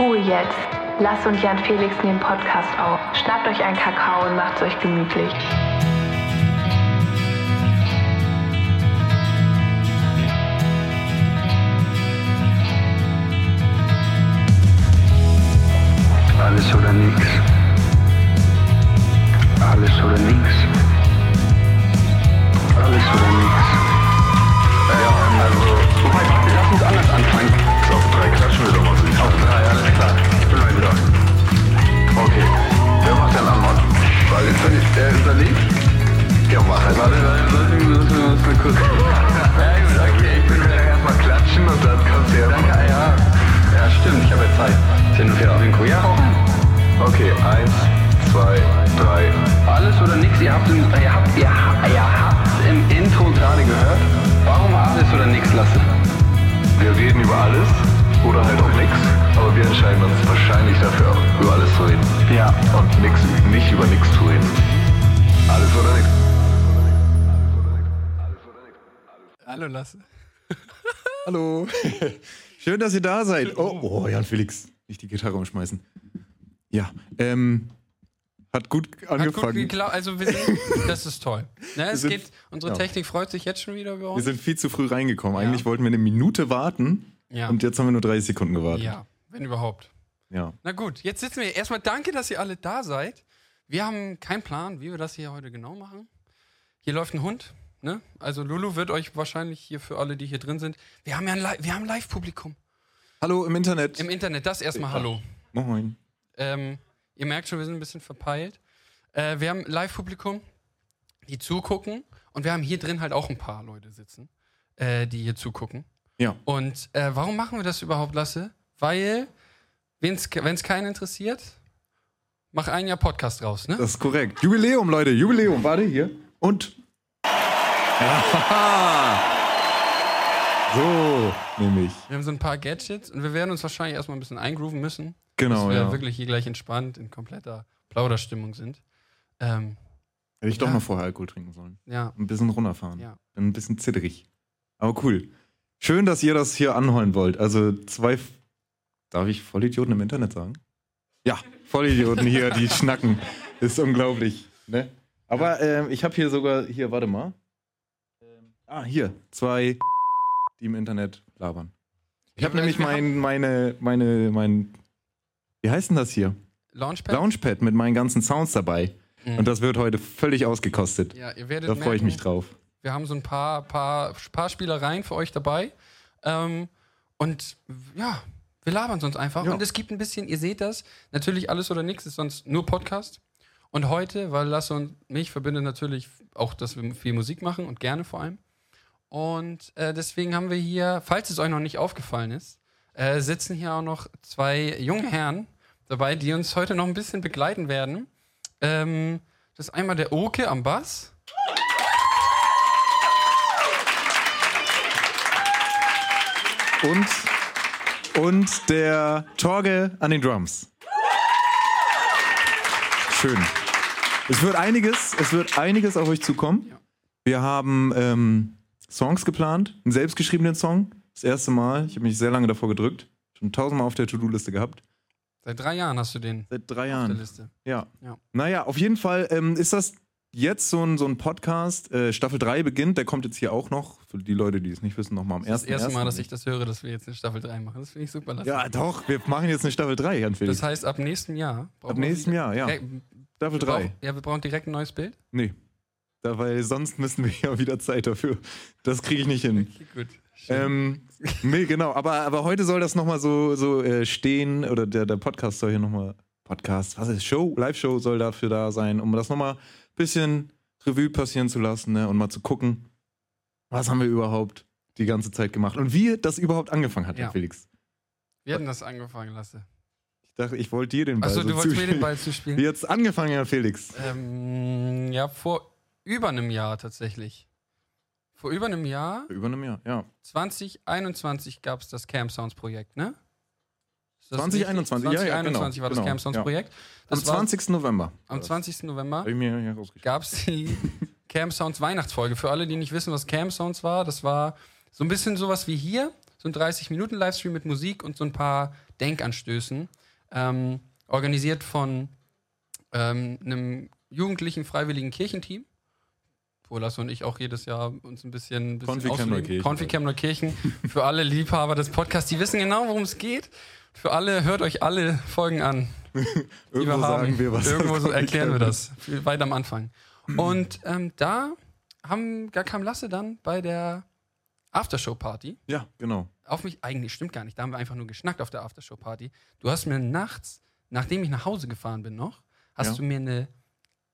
Ruhe jetzt. Lass und Jan Felix nehmen Podcast auf. Schnappt euch einen Kakao und macht's euch gemütlich. Alles oder nix. Alles oder nix. Ja, mach halt. Warte, warte, warte, müssen wir uns mal kurz. Ja, gut, okay, ich will ja erstmal klatschen und dann kannst du ja. Danke, ja. Ja, stimmt, ich habe ja Zeit. Sind wir auf den Koja Okay, eins, zwei, drei. Alles oder nix? Ihr habt, im, ihr habt, ihr ihr habt im Intro gerade gehört. Warum alles oder nix lassen? Wir reden über alles oder halt auch nix, aber wir entscheiden uns wahrscheinlich dafür über alles zu reden. Ja. Und nix, nicht über nix zu reden. Alles oder nix. Hallo Lasse. Hallo. Schön, dass ihr da seid. Oh, oh, Jan Felix. Nicht die Gitarre umschmeißen. Ja, ähm, hat gut Hat gut angefangen. Also wir sind, das ist toll. Ne, es sind- geht, unsere ja. Technik freut sich jetzt schon wieder über wir uns. sind viel zu früh reingekommen. Ja. Eigentlich wollten wir eine Minute warten Ja. und jetzt haben wir nur 30 Sekunden gewartet. ja, wenn überhaupt. Ja. Na gut, jetzt sitzen wir. Erstmal danke, dass ihr alle da seid. Wir haben keinen Plan, wie wir das hier heute genau machen. Hier läuft ein Hund. Ne? Also Lulu wird euch wahrscheinlich hier für alle, die hier drin sind. Wir haben ja ein, wir haben Live-Publikum Hallo im Internet. im Internet. Das erstmal Hallo. Moin. Ähm, ihr merkt schon, wir sind ein bisschen verpeilt. Äh, wir haben Live-Publikum, die zugucken. Und wir haben hier drin halt auch ein paar Leute sitzen, äh, die hier zugucken. Ja. Und äh, warum machen wir das überhaupt, Lasse? Weil, wenn es keinen interessiert, mach ein Jahr Podcast raus, ne? Das ist korrekt. Jubiläum, Leute. Jubiläum. Warte hier. Und. So, nämlich. Wir haben so ein paar Gadgets und wir werden uns wahrscheinlich erstmal ein bisschen eingrooven müssen. Genau, Dass wir ja. wirklich hier gleich entspannt in kompletter Plauderstimmung sind. Ähm, Hätte ich doch Ja. mal vorher Alkohol trinken sollen. ja, Ein bisschen runterfahren. Ja. Bin ein bisschen zitterig. Aber cool. Schön, dass ihr das hier anholen wollt. Also zwei. Darf ich Vollidioten im Internet sagen? Ja, Vollidioten hier, die schnacken. Ist unglaublich. Ne? Aber ähm, ich habe hier sogar. Hier, warte mal. Ah, hier. Zwei, die im Internet labern. Ich habe nämlich mein, meine, meine, mein. Wie heißt denn das hier? Launchpad. Launchpad mit meinen ganzen Sounds dabei. Mhm. Und das wird heute völlig ausgekostet. ja, ihr werdet Da freue ich mich drauf. Wir haben so ein paar, paar, paar Spielereien für euch dabei. Ähm, und ja, wir labern sonst einfach. Ja. Und es gibt ein bisschen, ihr seht das, natürlich alles oder nichts ist sonst nur Podcast. Und heute, weil Lasse und mich verbindet natürlich auch, dass wir viel Musik machen und gerne vor allem. Und äh, deswegen haben wir hier, falls es euch noch nicht aufgefallen ist, äh, sitzen hier auch noch zwei junge Herren dabei, die uns heute noch ein bisschen begleiten werden. Ähm, das ist einmal der Oke am Bass. Und, und der Torge an den Drums. Schön. Es wird einiges, es wird einiges auf euch zukommen. Wir haben ähm, Songs geplant, einen selbstgeschriebenen Song. Das erste Mal. Ich habe mich sehr lange davor gedrückt. Schon tausendmal auf der To-Do-Liste gehabt. Seit drei Jahren hast du den Seit drei auf der Jahren. Liste. Ja. Ja. Naja, auf jeden Fall ähm, ist das jetzt so ein, so ein Podcast. Äh, Staffel 3 beginnt, der kommt jetzt hier auch noch. Für die Leute, die es nicht wissen, nochmal am Das ist das erste Mal, dass 1.1.. ich das höre, dass wir jetzt eine Staffel 3 machen. Das finde ich super. Lasse. Ja, doch, wir machen jetzt eine Staffel 3, Jan Felix. Das heißt, ab nächstem Jahr. brauchen Ab nächstem Jahr, ja. Staffel wir 3. brauchen- Ja, wir brauchen direkt ein neues Bild. Nee. Da, weil sonst müssen wir ja wieder Zeit dafür. Das kriege ich nicht hin. Okay, gut. Schön. Ähm, nee, genau. Aber, aber heute soll das nochmal so, so äh, stehen, oder der, der Podcast soll hier nochmal, Podcast, was ist, Show, Live-Show soll dafür da sein, um das nochmal ein bisschen Revue passieren zu lassen ne, und mal zu gucken, was haben wir überhaupt die ganze Zeit gemacht und wie das überhaupt angefangen hat, Ja. Herr Felix. wir hatten das angefangen, Lasse. Ich dachte, ich wollte dir den Ball Achso, so du wolltest mir zuspielen. den Ball zuspielen. Wie jetzt angefangen, Herr Felix? Ähm, ja, vor über einem Jahr tatsächlich. Vor über einem Jahr, Über einem Jahr, ja. 2021, gab es das Camp Sounds Projekt, ne? Ist das 2021, richtig? ja, ja, genau, 2021 war das genau, Camp Sounds ja. Projekt. Am Das war 20. November. am 20. November. Gab es die Cam Sounds Weihnachtsfolge. Für alle, die nicht wissen, was Cam Sounds war, das war so ein bisschen sowas wie hier, so ein 30-Minuten-Livestream mit Musik und so ein paar Denkanstößen. Ähm, organisiert von ähm, einem jugendlichen freiwilligen Kirchenteam. Wo Lasse und ich auch jedes Jahr uns ein bisschen, ein bisschen. Neukirchen. Konfi-Camp Neukirchen. Für alle Liebhaber des Podcasts, die wissen genau, worum es geht. Für alle, hört euch alle Folgen an. Irgendwo sagen wir was. Irgendwo so erklären wir das. Weit am Anfang. Und ähm, da haben, da kam Lasse dann bei der Aftershow-Party Ja, genau. auf mich, eigentlich stimmt gar nicht, da haben wir einfach nur geschnackt auf der Aftershow-Party. Du hast mir nachts, nachdem ich nach Hause gefahren bin noch, hast Ja. du mir eine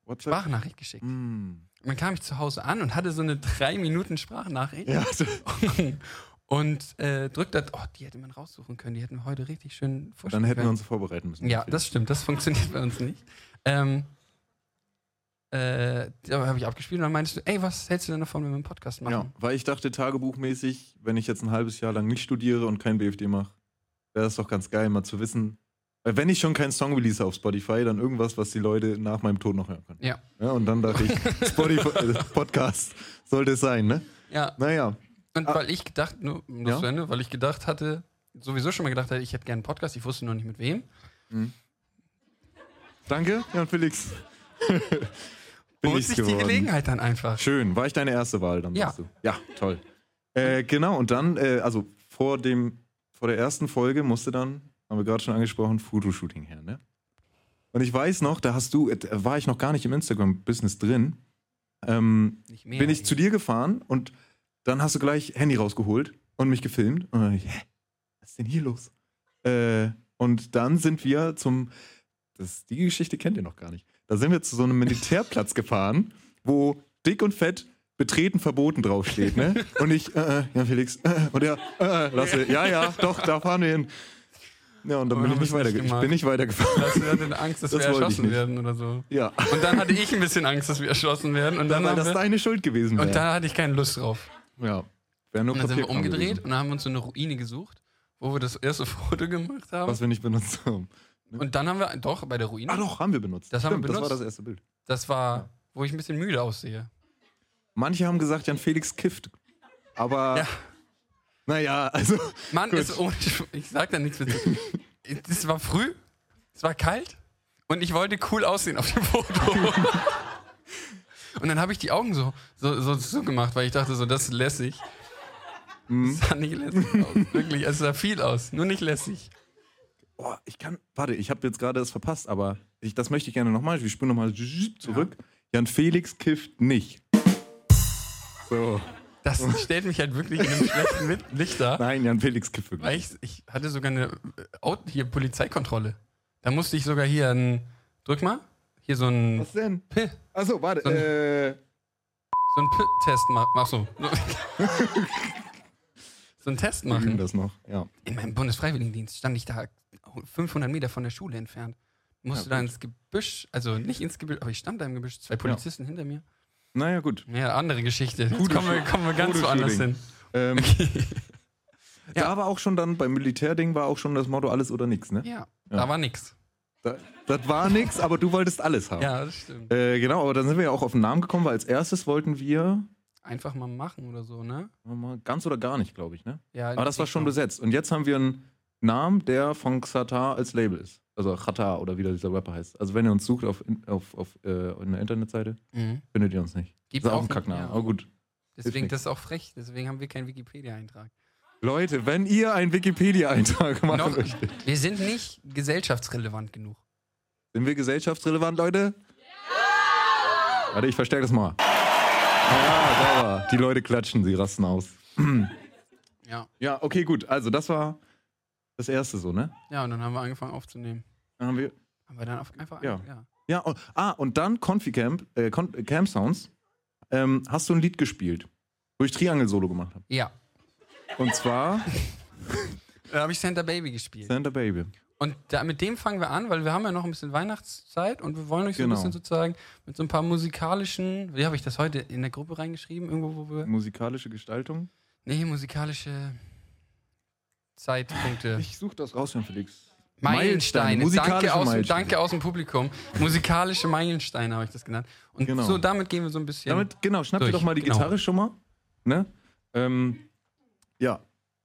WhatsApp. Sprachnachricht geschickt. Mm. Und dann kam ich zu Hause an und hatte so eine drei Minuten Sprachnachricht Ja, und äh, drückte, oh, die hätte man raussuchen können, die hätten wir heute richtig schön vorstellen dann hätten wir können. uns vorbereiten müssen. Ja, das stimmt, das funktioniert bei uns nicht. Ähm, äh, da habe ich abgespielt und dann meinst du, ey, was hältst du denn davon, wenn wir einen Podcast machen? Ja, weil ich dachte, tagebuchmäßig, wenn ich jetzt ein halbes Jahr lang nicht studiere und kein BFD mache, wäre das doch ganz geil, mal zu wissen. Wenn ich schon keinen Song release auf Spotify, dann irgendwas, was die Leute nach meinem Tod noch hören können. Ja. Ja, und dann dachte ich, Spotify, äh, Podcast sollte es sein, ne? ja. Naja, Und Ah. weil ich gedacht, nur um Ja? zu Ende, weil ich gedacht hatte, sowieso schon mal gedacht hatte, ich hätte gerne einen Podcast, ich wusste noch nicht mit wem. danke, Jan Felix. Bot ich's sich die geworden. Gelegenheit dann einfach. Schön, war ich deine erste Wahl dann? Ja. Du? Ja, toll. Äh, genau, und dann, äh, also vor dem, vor der ersten Folge musste dann, haben wir gerade schon angesprochen, Fotoshooting her, ne? Und ich weiß noch, da hast du, äh, war ich noch gar nicht im Instagram-Business drin, ähm, mehr. bin ich zu dir gefahren und dann hast du gleich Handy rausgeholt und mich gefilmt. Und dann, hä, was ist denn hier los? Äh, und dann sind wir zum, das, die Geschichte kennt ihr noch gar nicht. Da sind wir zu so einem Militärplatz gefahren, wo dick und fett betreten verboten draufsteht, ne? Und ich, äh, äh, ja, Felix, äh, und er, äh, äh, lasse, ja, ja, doch, da fahren wir hin. Ja, und dann bin ich nicht weiter, ich bin nicht weitergefahren. Lasse hatte Angst, dass Das wir erschossen werden oder so. Ja, Und dann hatte ich ein bisschen Angst, dass wir erschossen werden. Und dann, weil haben das wir, deine Schuld gewesen wäre. und da hatte ich keine Lust drauf. ja, wäre nur Und dann sind wir umgedreht gewesen, und dann haben wir uns so eine Ruine gesucht, wo wir das erste Foto gemacht haben. was wir nicht benutzt haben. Und dann haben wir, doch, bei der Ruine. Ah doch, haben wir benutzt. Das haben wir Das war benutzt. das erste Bild. Das war, wo ich ein bisschen müde aussehe. Manche haben gesagt, Jan Felix kifft. Aber Ja. naja, also Mann, Gut. ist ohne, ich sag da nichts mit. Es war früh, es war kalt und ich wollte cool aussehen auf dem Foto. und dann habe ich die Augen so, so, so, so gemacht, weil ich dachte so, das ist lässig. Mhm. Es sah nicht lässig aus. Wirklich, es sah viel aus, nur nicht lässig. boah, ich kann, warte, ich habe jetzt gerade das verpasst, aber ich, das möchte ich gerne nochmal. Wir spüren nochmal zurück. Jan Felix kifft nicht. So. Das stellt mich halt wirklich in einem schlechten Licht dar. Nein, Jan Felix wirklich. Weil ich, ich hatte sogar eine äh, hier Polizeikontrolle. Da musste ich sogar hier ein, drück mal, hier so ein Was denn? P, Achso, warte. So ein- äh, so ein P-Test machen. Ach so. so einen Test wir machen. das noch. Ja. In meinem Bundesfreiwilligendienst stand ich da 500 Meter von der Schule entfernt. Musste Ja, da ins Gebüsch, also nicht ins Gebüsch, aber ich stand da im Gebüsch, zwei Polizisten hinter mir. Naja, gut. Ja, andere Geschichte. Jetzt kommen wir, kommen wir ganz woanders hin. Ähm, Ja. Da war auch schon dann, beim Militärding war auch schon das Motto alles oder nichts, ne? Ja, Ja. da war nix. Da, das war nix, aber du wolltest alles haben. Ja, das stimmt. Äh, genau, aber dann sind wir ja auch auf den Namen gekommen, weil als erstes wollten wir Einfach mal machen oder so, ne? ganz oder gar nicht, glaube ich, ne? Ja, Aber das war schon besetzt. Und jetzt haben wir einen Namen, der von Xatar als Label ist. Also Xatar oder wie dieser Rapper heißt. Also wenn ihr uns sucht auf, auf, auf äh, einer Internetseite, Mhm. findet ihr uns nicht. Gibt ist auch ein Kackname. ja. Aber gut. Deswegen, das ist auch frech. Deswegen haben wir keinen Wikipedia-Eintrag. Leute, wenn ihr einen Wikipedia-Eintrag machen Noch, möchtet, wir sind nicht gesellschaftsrelevant genug. sind wir gesellschaftsrelevant, Leute? Warte, ich verstärke das mal. Ja, sauber. Die Leute klatschen, sie rasten aus. Ja. Ja, okay, gut. Also, das war das erste so, ne? Ja, und dann haben wir angefangen aufzunehmen. Dann haben wir. Haben wir dann auf, einfach Ja. ja. Ja, und, ah, und dann Confi-Camp, äh, Con Camp Sounds, ähm, hast du ein Lied gespielt, wo ich Triangle-Solo gemacht habe. Ja. Und zwar Da habe ich Santa Baby gespielt. Santa Baby. Und da, mit dem fangen wir an, weil wir haben ja noch ein bisschen Weihnachtszeit und wir wollen euch so Genau. ein bisschen sozusagen mit so ein paar musikalischen, wie habe ich das heute in der Gruppe reingeschrieben? Irgendwo, wo wir. Musikalische Gestaltung. Nee, musikalische Zeitpunkte. Ich suche das raus, Jan Felix. Meilensteine. Musikalische Danke aus, Meilensteine. danke aus dem Publikum. Musikalische Meilensteine habe ich das genannt. Und Genau. so damit gehen wir so ein bisschen. Damit, genau, schnapp dir Durch, doch mal die genau. Gitarre schon mal. Ne? Ähm, ja.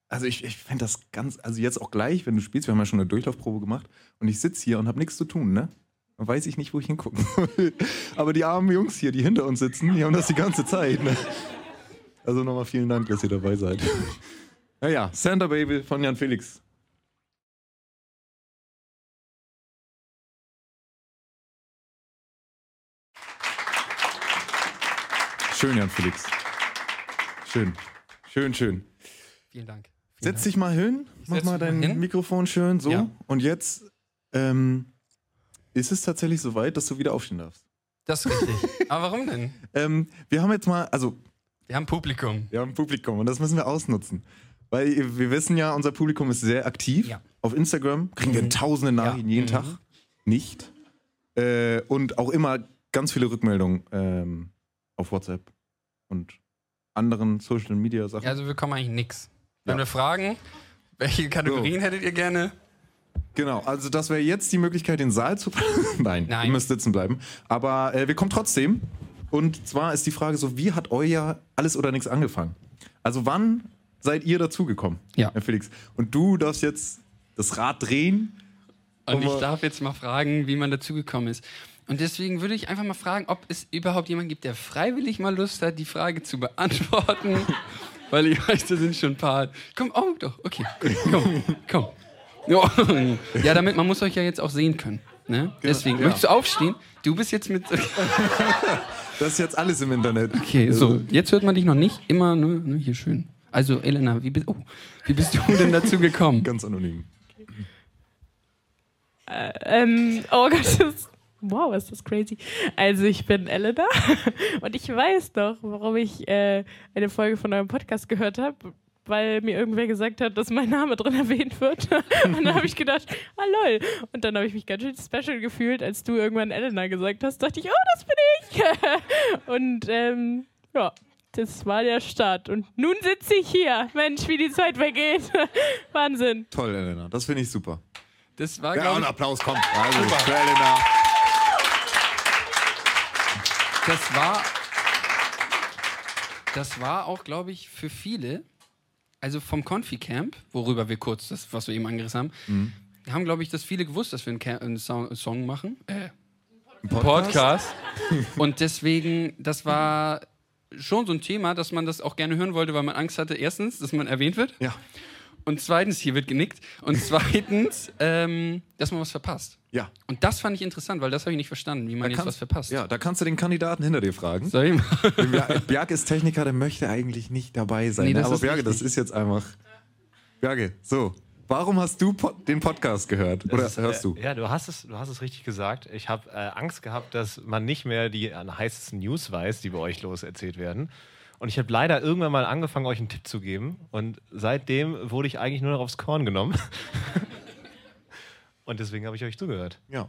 also ich, ich fände das ganz, also jetzt auch gleich, wenn du spielst, wir haben ja schon eine Durchlaufprobe gemacht und ich sitze hier und habe nichts zu tun, ne? Dann weiß ich nicht, wo ich hingucken soll. Aber die armen Jungs hier, die hinter uns sitzen, die haben das die ganze Zeit, ne? Also nochmal vielen Dank, dass ihr dabei seid. Naja, Santa Baby von Jan Felix. Schön, Jan Felix. Schön. Schön, schön. Vielen Dank. Vielen Setz dich mal hin, mach mal dein mal hin. Mikrofon schön so. Ja. Und jetzt ähm, ist es tatsächlich soweit, dass du wieder aufstehen darfst. Das ist richtig. Aber warum denn? Ähm, wir haben jetzt mal, also Wir haben Publikum. wir haben ein Publikum und das müssen wir ausnutzen. Weil ihr- wir wissen ja, unser Publikum ist sehr aktiv. Ja. Auf Instagram kriegen wir tausende Nachrichten Ja. jeden Mhm. Tag. Nicht. Äh, und auch immer ganz viele Rückmeldungen ähm, auf WhatsApp und anderen Social Media Sachen. Ja, also wir kommen eigentlich nix. Wenn Ja. wir fragen, welche Kategorien hättet ihr gerne? Genau, also das wäre jetzt die Möglichkeit, den Saal zu. Nein, Nein. ihr müsst sitzen bleiben. Aber äh, wir kommen trotzdem. Und zwar ist die Frage so: Wie hat euer Alles oder nichts angefangen? Also, wann seid ihr dazugekommen, Ja. Herr Felix? Und du darfst jetzt das Rad drehen. Und ich darf jetzt mal fragen, wie man dazugekommen ist. Und deswegen würde ich einfach mal fragen, ob es überhaupt jemanden gibt, der freiwillig mal Lust hat, die Frage zu beantworten. Weil ich weiß, da sind schon ein paar. Komm, oh doch, okay. Komm, komm. Ja, Ja, damit, man muss euch ja jetzt auch sehen können. Ne? Deswegen, ja. möchtest du aufstehen? Du bist jetzt mit. Das ist jetzt alles im Internet. Okay, so, jetzt hört man dich noch nicht. Immer nur, nur hier schön. Also, Elena, wie bist, oh, wie bist du denn dazu gekommen? Ganz anonym. Ähm, oh Gott, das ist, wow, ist das crazy. Also ich bin Elena und ich weiß doch, warum ich äh, eine Folge von eurem Podcast gehört habe, weil mir irgendwer gesagt hat, dass mein Name drin erwähnt wird. Und dann habe ich gedacht, ah lol. Und dann habe ich mich ganz schön special gefühlt, als du irgendwann Elena gesagt hast, dachte ich, oh, das bin ich. Und ähm, ja, das war der Start. Und nun sitze ich hier. Mensch, wie die Zeit vergeht. Wahnsinn. Toll, Elena. Das finde ich super. Das war, Ja, ich, Applaus kommt. Also, für Elena. das war, das war auch, glaube ich, für viele, also vom Confi-Camp, worüber wir kurz das, was wir eben angerissen haben, Mhm. haben, glaube ich, das viele gewusst, dass wir einen, Ca- einen Song, einen Song machen. Äh, Ein Podcast. Und deswegen, das war schon so ein Thema, dass man das auch gerne hören wollte, weil man Angst hatte, erstens, dass man erwähnt wird. Ja. Und zweitens, hier wird genickt. Und zweitens, ähm, dass man was verpasst. Ja. Und das fand ich interessant, weil das habe ich nicht verstanden, wie man jetzt kannst- was verpasst. Ja, da kannst du den Kandidaten hinter dir fragen. Soll ich mal? Bja- Bjarke ist Techniker, der möchte eigentlich nicht dabei sein. Nee, ne? Aber Bjarke, das ist jetzt einfach. Bjarke, so. Warum hast du po den Podcast gehört? Oder ist, hörst du? äh, Ja, du hast es, du hast es richtig gesagt. Ich habe äh, Angst gehabt, dass man nicht mehr die äh, heißesten News weiß, die bei euch los erzählt werden. Und ich habe leider irgendwann mal angefangen, euch einen Tipp zu geben. Und seitdem wurde ich eigentlich nur noch aufs Korn genommen. Und deswegen habe ich euch zugehört. Ja.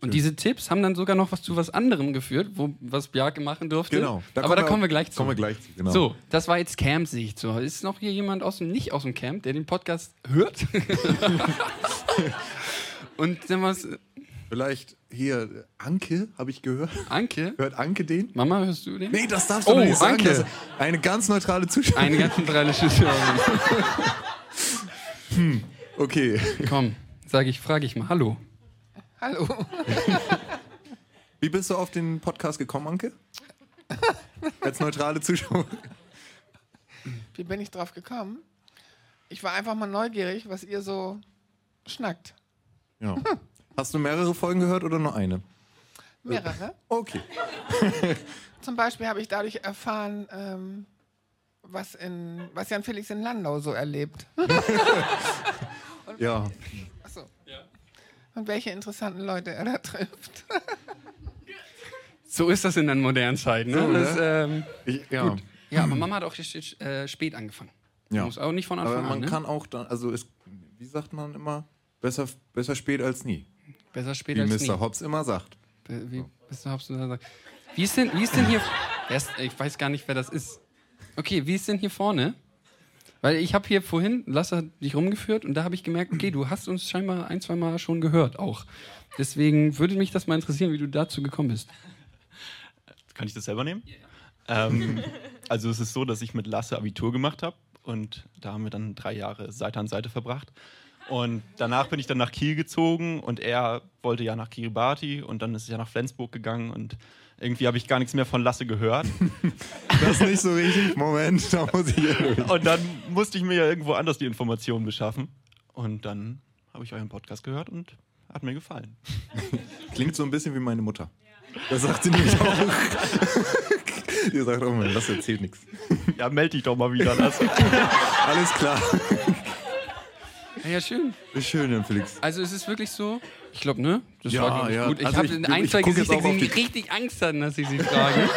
Und diese Tipps haben dann sogar noch was zu was anderem geführt, wo, was Bjarke machen durfte. Genau. Aber da kommen wir gleich zu. Kommen wir gleich zu, genau. So, das war jetzt Camp-Sicht. So, ist noch hier jemand aus dem, nicht aus dem Camp, der den Podcast hört? Und dann was, Vielleicht hier, Anke, habe ich gehört. Anke? Hört Anke den? Mama, hörst du den? Nee, das darfst du Oh, nicht sagen. Anke. Eine ganz neutrale Zuschauerin. Eine ganze drei Zuschauerin. Okay. Komm, sag ich, frage ich mal. Hallo. Hallo. Wie bist du auf den Podcast gekommen, Anke? Als neutrale Zuschauerin. Wie bin ich drauf gekommen? Ich war einfach mal neugierig, was ihr so schnackt. Ja. Hast du mehrere Folgen gehört oder nur eine? Mehrere. Okay. Zum Beispiel habe ich dadurch erfahren, ähm, was, in, was Jan Felix in Landau so erlebt. Ja. Achso. Und welche interessanten Leute er da trifft. So ist das in den modernen Zeiten. Ne? So, das, ähm, Ich, ja. ja, aber Mama hat auch äh, spät angefangen. Ja. Muss auch nicht von Anfang Aber man an. Ne? kann auch dann, also ist, wie sagt man immer, besser, besser spät als nie. Besser spät Wie als Mr. nie. Hobbs immer sagt. Wie Mr. Hobbs da sagt. Wie ist denn, wie ist denn hier. Ich weiß gar nicht, wer das ist. Okay, wie ist denn hier vorne? Weil ich habe hier vorhin, Lasse hat dich rumgeführt und da habe ich gemerkt, okay, du hast uns scheinbar ein, zwei Mal schon gehört auch. Deswegen würde mich das mal interessieren, wie du dazu gekommen bist. Kann ich das selber nehmen? Ähm, also es ist so, dass ich mit Lasse Abitur gemacht habe und da haben wir dann drei Jahre Seite an Seite verbracht. Und danach bin ich dann nach Kiel gezogen und er wollte ja nach Kiribati und dann ist er nach Flensburg gegangen und irgendwie habe ich gar nichts mehr von Lasse gehört. Das ist nicht so richtig. Moment, da muss ich hier durch. Und dann musste ich mir ja irgendwo anders die Informationen beschaffen. Und dann habe ich euren Podcast gehört und hat mir gefallen. Klingt so ein bisschen wie meine Mutter. Das sagt sie nämlich auch. Die sagt auch mal, das erzählt nichts. Ja, melde dich doch mal wieder, Lasse. Alles klar. Ja, ja, schön. Schön, Jan Felix. Also es ist wirklich so, ich glaube, ne? Das Ja, war glaub ich, ja. gut. Ich Also habe in ein, zwei Gesichter gesehen, die richtig Angst hatten, dass ich sie frage.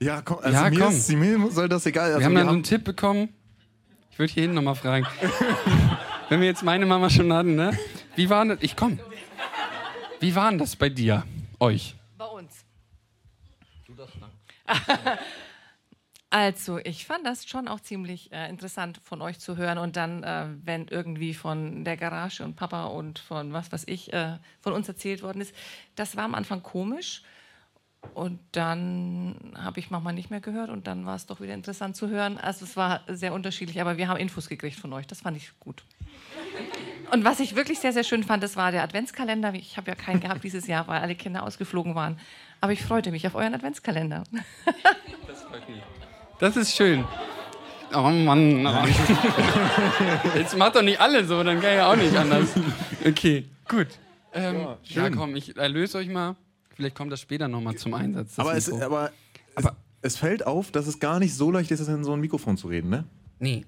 Ja, komm, also Ja, mir, komm. Ist, mir soll das egal. Also wir haben dann so einen Tipp bekommen. Ich würde hier hinten nochmal fragen. Wenn wir jetzt meine Mama schon hatten, ne? Wie war das? Ich komm. Wie war denn das bei dir? Euch? Bei uns. Also, ich fand das schon auch ziemlich äh, interessant von euch zu hören und dann, äh, wenn irgendwie von der Garage und Papa und von was weiß ich äh, von uns erzählt worden ist, das war am Anfang komisch und dann habe ich manchmal nicht mehr gehört und dann war es doch wieder interessant zu hören. Also es war sehr unterschiedlich, aber wir haben Infos gekriegt von euch, das fand ich gut. Und was ich wirklich sehr, sehr schön fand, das war der Adventskalender. Ich habe ja keinen gehabt dieses Jahr, weil alle Kinder ausgeflogen waren. Aber ich freute mich auf euren Adventskalender. Das ist schön. Oh Mann. Oh. Jetzt macht doch nicht alle so, dann kann ja auch nicht anders. Okay, gut. Ähm, ja, schön. komm, ich erlöse euch mal. Vielleicht kommt das später nochmal zum Einsatz. das Aber, es, aber, Aber- es, es fällt auf, dass es gar nicht so leicht ist, in so ein Mikrofon zu reden, ne? nee.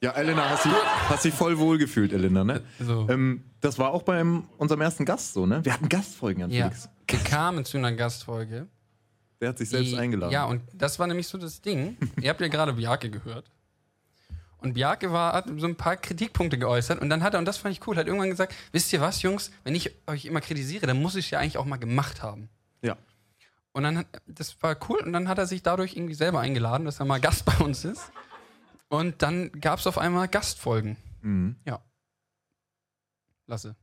Ja, Elena, hast dich, hast dich voll wohlgefühlt, Elena, ne? So. Ähm, das war auch beim unserem ersten Gast so, ne? Wir hatten Gastfolgen an Ja, Felix. wir kamen zu einer Gastfolge. Der hat sich selbst die- eingeladen. Ja, und das war nämlich so das Ding. Ihr habt ja gerade Bjarke gehört. Und Bjarke war, hat so ein paar Kritikpunkte geäußert und dann hat er, und das fand ich cool, hat irgendwann gesagt, wisst ihr was, Jungs, wenn ich euch immer kritisiere, dann muss ich es ja eigentlich auch mal gemacht haben. ja. Und dann, hat, das war cool und dann hat er sich dadurch irgendwie selber eingeladen, dass er mal Gast bei uns ist. Und dann gab es auf einmal Gastfolgen. Mhm. Ja. Lasse.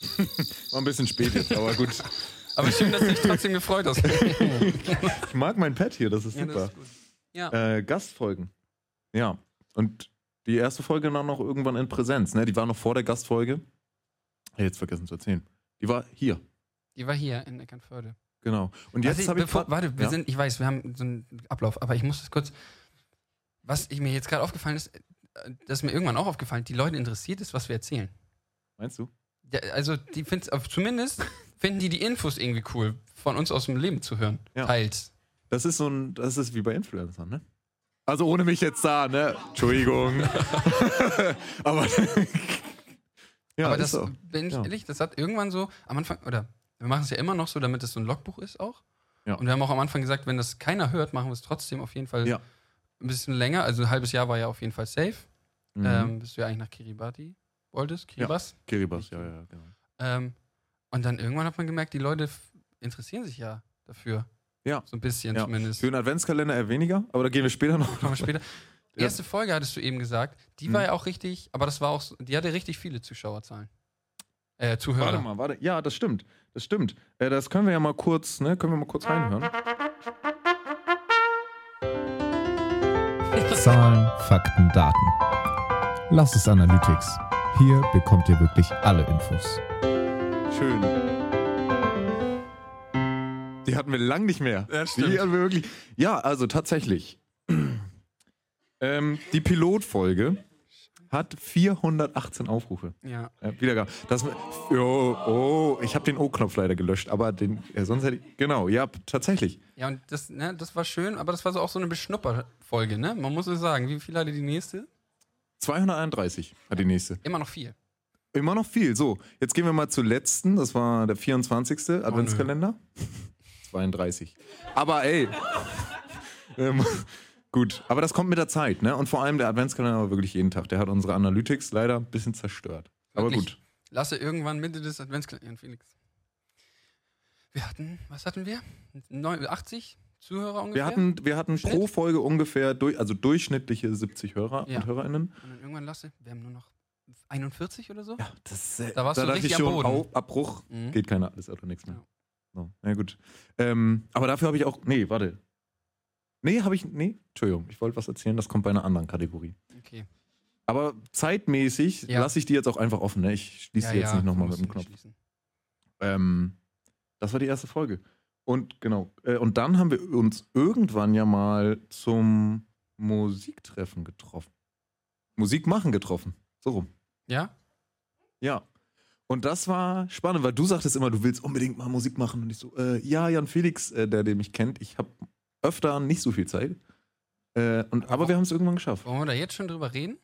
War ein bisschen spät jetzt, aber gut. Aber schön, dass du dich trotzdem gefreut hast. Ich mag mein Pad hier, das ist Ja, super. das ist. Ja. Äh, Gastfolgen. Ja. Und die erste Folge dann noch irgendwann in Präsenz, ne? Die war noch vor der Gastfolge. Hey, jetzt vergessen zu erzählen. Die war hier. Die war hier in Eckernförde. Genau. Und jetzt habe ich. bevor, warte, wir ja? sind, ich weiß, wir haben so einen Ablauf, aber ich muss das kurz. Was ich mir jetzt gerade aufgefallen ist, äh, das ist mir irgendwann auch aufgefallen, die Leute interessiert ist, was wir erzählen. Meinst du? Ja, also, die finden zumindest finden die die Infos irgendwie cool, von uns aus dem Leben zu hören. Ja. Teils. Das ist so ein, das ist wie bei Influencern, ne? Also ohne mich jetzt da, ne? Entschuldigung. Aber ja, aber das, so. bin ich Ja. ehrlich, das hat irgendwann so am Anfang, oder wir machen es ja immer noch so, damit es so ein Logbuch ist auch. Ja. Und wir haben auch am Anfang gesagt, wenn das keiner hört, machen wir es trotzdem auf jeden Fall Ja. ein bisschen länger. Also ein halbes Jahr war ja auf jeden Fall safe. Mhm. Ähm, bis du ja eigentlich nach Kiribati wolltest, Kiribati. Kiribati, ja, ja, genau. Ähm, und dann irgendwann hat man gemerkt, die Leute interessieren sich ja dafür. Ja. So ein bisschen Ja. zumindest. Für den Adventskalender eher weniger, aber da gehen wir später noch. Kommen wir später. Ja. Erste Folge hattest du eben gesagt, die Mhm. war ja auch richtig, aber das war auch, so- die hatte richtig viele Zuschauerzahlen. Äh, Zuhörer. Warte mal, warte. Ja, das stimmt. Das stimmt. Äh, das können wir ja mal kurz, ne? Können wir mal kurz reinhören? Zahlen, Fakten, Daten. Lass es Analytics. Hier bekommt ihr wirklich alle Infos. Schön. Die hatten wir lang nicht mehr. Ja, stimmt. Die hatten wir wirklich. Ja, also tatsächlich. ähm, die Pilotfolge hat 418 Aufrufe. Ja. Ja, Wiedergabe. Das, oh, oh, ich habe den O-Knopf leider gelöscht, aber den, äh, sonst hätte ich. Genau, ja, tatsächlich. Ja, und das, ne, das war schön, aber das war so auch so eine Beschnupperfolge, ne? Man muss es sagen. Wie viel hatte die nächste? 231 hat die nächste. Immer noch viel. Immer noch viel. So, jetzt gehen wir mal zur letzten. Das war der 24. Adventskalender. 32. Aber ey. ähm, gut, aber das kommt mit der Zeit, ne? Und vor allem der Adventskalender war wirklich jeden Tag. Der hat unsere Analytics leider ein bisschen zerstört. Aber Wirklich. gut. Lasse irgendwann Mitte des Adventskalenders. Felix. Wir hatten, was hatten wir? Neun- 80 Zuhörer ungefähr? Wir hatten, wir hatten pro? Folge ungefähr, durch, also durchschnittliche 70 Hörer Ja. und HörerInnen. Und dann irgendwann Lasse, wir haben nur noch 41 oder so? Ja, das, äh, Da warst du dachte richtig ich am schon, Boden. Au- Abbruch, Mhm. geht keiner, alles oder nichts mehr. So, na gut. Ähm, aber dafür habe ich auch. Nee, warte. Nee, habe ich. Nee, Entschuldigung, ich wollte was erzählen, das kommt bei einer anderen Kategorie. Okay. Aber zeitmäßig Ja. lasse ich die jetzt auch einfach offen. Ne? Ich schließe die jetzt nicht nochmal mit dem Knopf. Ähm, das war die erste Folge. Und genau. Äh, und dann haben wir uns irgendwann ja mal zum Musiktreffen getroffen. Musik machen getroffen. So rum. Ja? Ja. Und das war spannend, weil du sagtest immer, du willst unbedingt mal Musik machen. Und ich so, äh, ja, Jan Felix, äh, der, der mich kennt, ich habe öfter nicht so viel Zeit. Äh, und, aber wir haben es irgendwann geschafft. Wollen wir da jetzt schon drüber reden?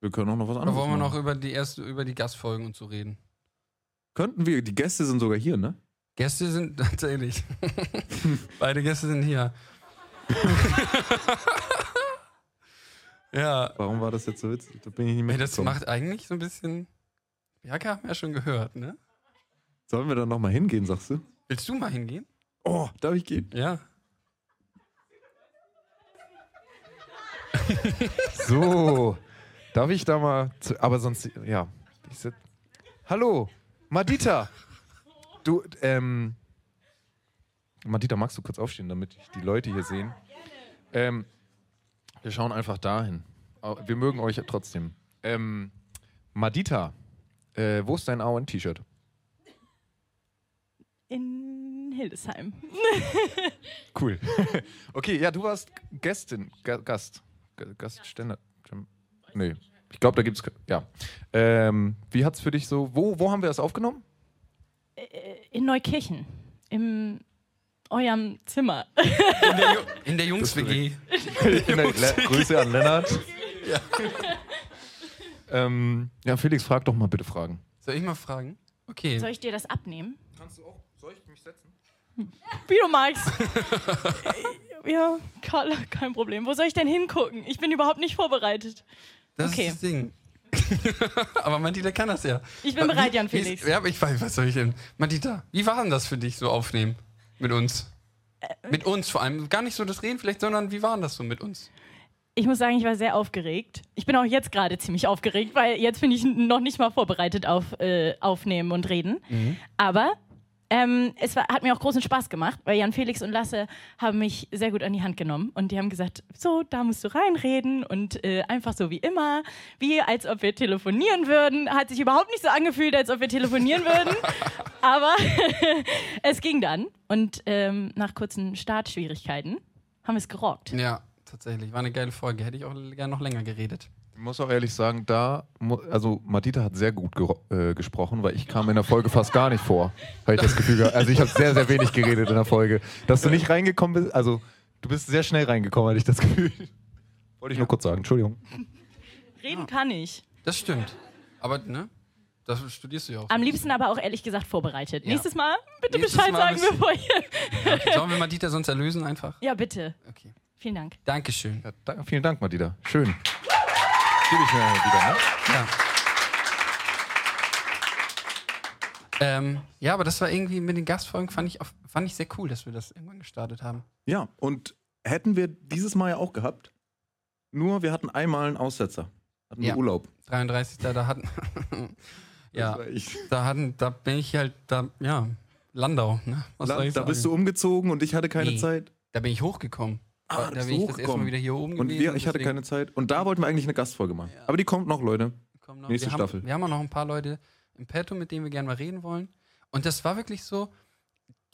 Wir können auch noch was Oder anderes wollen wir noch machen. über die erste, über die Gastfolgen und so reden? Könnten wir, die Gäste sind sogar hier, ne? Gäste sind tatsächlich. Beide Gäste sind hier. ja. Warum war das jetzt so witzig? Da bin ich nicht mehr Ey, das macht eigentlich so ein bisschen. Jacke haben wir ja schon gehört, ne? Sollen wir dann nochmal hingehen, sagst du? Willst du mal hingehen? Oh, darf ich gehen? Ja. So, darf ich da mal. Zu, aber sonst, ja. Ich sit, Hallo, Madita. Du, ähm. Madita, magst du kurz aufstehen, damit ich die Leute hier sehen? Ähm, wir schauen einfach dahin. Wir mögen euch trotzdem. Ähm, Madita, äh, wo ist dein AON-T-Shirt? In Hildesheim. Cool. okay, ja, du warst Gästin, Ga Gast. Ga- Gastständer. Nee, ich glaube, da gibt's. ke- Ja. Ähm, wie hat's für dich so. Wo, wo haben wir das aufgenommen? In Neukirchen. Im eurem Zimmer. In der, Ju in der Jungs-WG. In der, Grüße an Lennart. ähm, ja, Felix, frag doch mal bitte Fragen. Soll ich mal fragen? Okay. Soll ich dir das abnehmen? Kannst du auch. Soll ich mich setzen? Wie du magst. ja, Karl, kein Problem. Wo soll ich denn hingucken? Ich bin überhaupt nicht vorbereitet. Das Okay. ist das Ding. aber Mandita kann das ja. Ich bin bereit, wie- Jan wie Felix. Ja, aber ich weiß, was soll ich denn? Mandita, wie war denn das für dich so aufnehmen? Mit uns? Äh, mit uns vor allem. Gar nicht so das Reden vielleicht, sondern wie war denn das so mit uns? Ich muss sagen, ich war sehr aufgeregt. Ich bin auch jetzt gerade ziemlich aufgeregt, weil jetzt bin ich noch nicht mal vorbereitet auf äh, Aufnehmen und Reden. Aber ähm, es war, hat mir auch großen Spaß gemacht, weil Jan Felix und Lasse haben mich sehr gut an die Hand genommen und die haben gesagt, so, da musst du reinreden und äh, einfach so wie immer, wie als ob wir telefonieren würden. Hat sich überhaupt nicht so angefühlt, als ob wir telefonieren würden, aber es ging dann und ähm, nach kurzen Startschwierigkeiten haben wir es gerockt. Ja, tatsächlich. War eine geile Folge. Hätte ich auch gerne noch länger geredet. Ich muss auch ehrlich sagen, da, also Madita hat sehr gut äh, gesprochen, weil ich kam in der Folge fast gar nicht vor. Habe ich das Gefühl gehabt. Also ich habe sehr, sehr wenig geredet in der Folge. Dass du nicht reingekommen bist, also du bist sehr schnell reingekommen, hatte ich das Gefühl. Wollte ich nur kurz sagen, Entschuldigung. Reden kann ich. Das stimmt. Aber, ne? Das studierst du ja auch. Am liebsten aber auch ehrlich gesagt vorbereitet. Ja. Nächstes Mal bitte Nächstes Bescheid Mal sagen, bevor ihr. Sollen wir Madita sonst erlösen einfach? Ja, bitte. Okay. Vielen Dank. Dankeschön. Ja, da, vielen Dank, Madita. Schön. Gebe ich mir wieder, ne? Ja. Ähm, ja, aber das war irgendwie mit den Gastfolgen, fand ich, auf, fand ich sehr cool, dass wir das irgendwann gestartet haben. Ja, und hätten wir dieses Mal ja auch gehabt. Nur wir hatten einmal einen Aussetzer. Hatten Ja. wir Urlaub. 33. Da hatten. ja, da hatten, da bin ich halt, da, ja, Landau, ne? Was ich da bist du umgezogen und ich hatte keine Nee. Zeit. Da bin ich hochgekommen. Ah, da bin ich das erste Mal hochgekommen. wieder hier oben Und gewesen. wir, ich hatte deswegen keine Zeit. Und da wollten wir eigentlich eine Gastfolge machen. Aber die kommt noch, Leute. kommen noch, nächste wir Staffel. Haben, wir haben auch noch ein paar Leute im Petto, mit denen wir gerne mal reden wollen. Und das war wirklich so,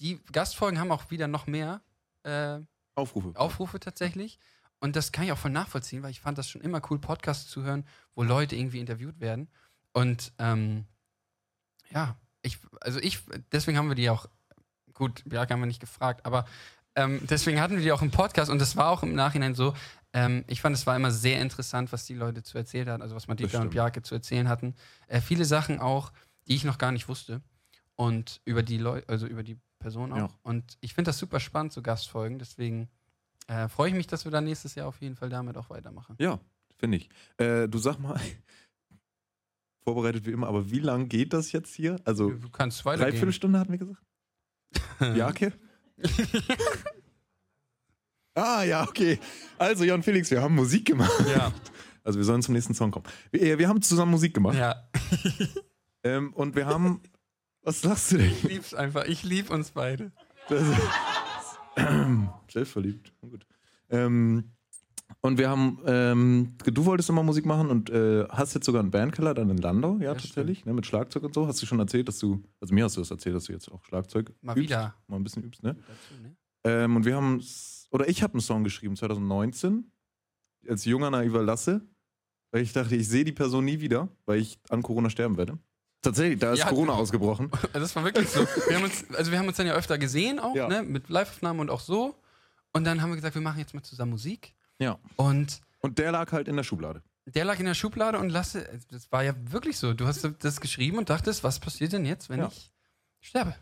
die Gastfolgen haben auch wieder noch mehr äh, Aufrufe. Aufrufe tatsächlich. Und das kann ich auch voll nachvollziehen, weil ich fand das schon immer cool, Podcasts zu hören, wo Leute irgendwie interviewt werden. Und ähm, ja, ich, also ich, deswegen haben wir die auch, gut, Bjark haben wir nicht gefragt, aber ähm, deswegen hatten wir die auch im Podcast und das war auch im Nachhinein so. Ähm, ich fand, es war immer sehr interessant, was die Leute zu erzählen hatten, also was Madita und. Bjarke zu erzählen hatten. Äh, viele Sachen auch, die ich noch gar nicht wusste. Und über die Leute, also über die Person auch. Ja. Und ich finde das super spannend, so Gastfolgen. Deswegen äh, freue ich mich, dass wir dann nächstes Jahr auf jeden Fall damit auch weitermachen. Ja, finde ich. Äh, du sag mal, vorbereitet wie immer, aber wie lang geht das jetzt hier? Also, Du kannst weitergehen. dreiviertel Stunde hatten wir gesagt? Jake? ah, ja, okay. Also, Jan Felix, wir haben Musik gemacht. Ja. Also, wir sollen zum nächsten Song kommen. Wir, wir haben zusammen Musik gemacht. ja. Ähm, und wir haben Was sagst du denn? Ich lieb's einfach. Ich lieb uns beide. Das ist Selbstverliebt. Gut. Ähm, und wir haben, ähm, du wolltest immer Musik machen und äh, hast jetzt sogar einen Bandkeller dann in Landau, ja, Ja, tatsächlich, ne, mit Schlagzeug und so. Hast du schon erzählt, dass du, also mir hast du das erzählt, dass du jetzt auch Schlagzeug Mal übst, wieder. mal ein bisschen übst, ne? Dazu, ne? Ähm, und wir haben, oder ich habe einen Song geschrieben 2019 als junger naiver Lasse, weil ich dachte, ich sehe die Person nie wieder, weil ich an Corona sterben werde. Tatsächlich, da ist Ja. Corona ausgebrochen. Also das war wirklich so. Wir haben uns, also wir haben uns dann ja öfter gesehen auch, Ja. ne? Mit Live-Aufnahmen und auch so. Und dann haben wir gesagt, wir machen jetzt mal zusammen Musik. Ja. Und Und der lag halt in der Schublade. der lag in der Schublade und Lasse, das war ja wirklich so. Du hast das geschrieben und dachtest, was passiert denn jetzt, wenn Ja. ich sterbe?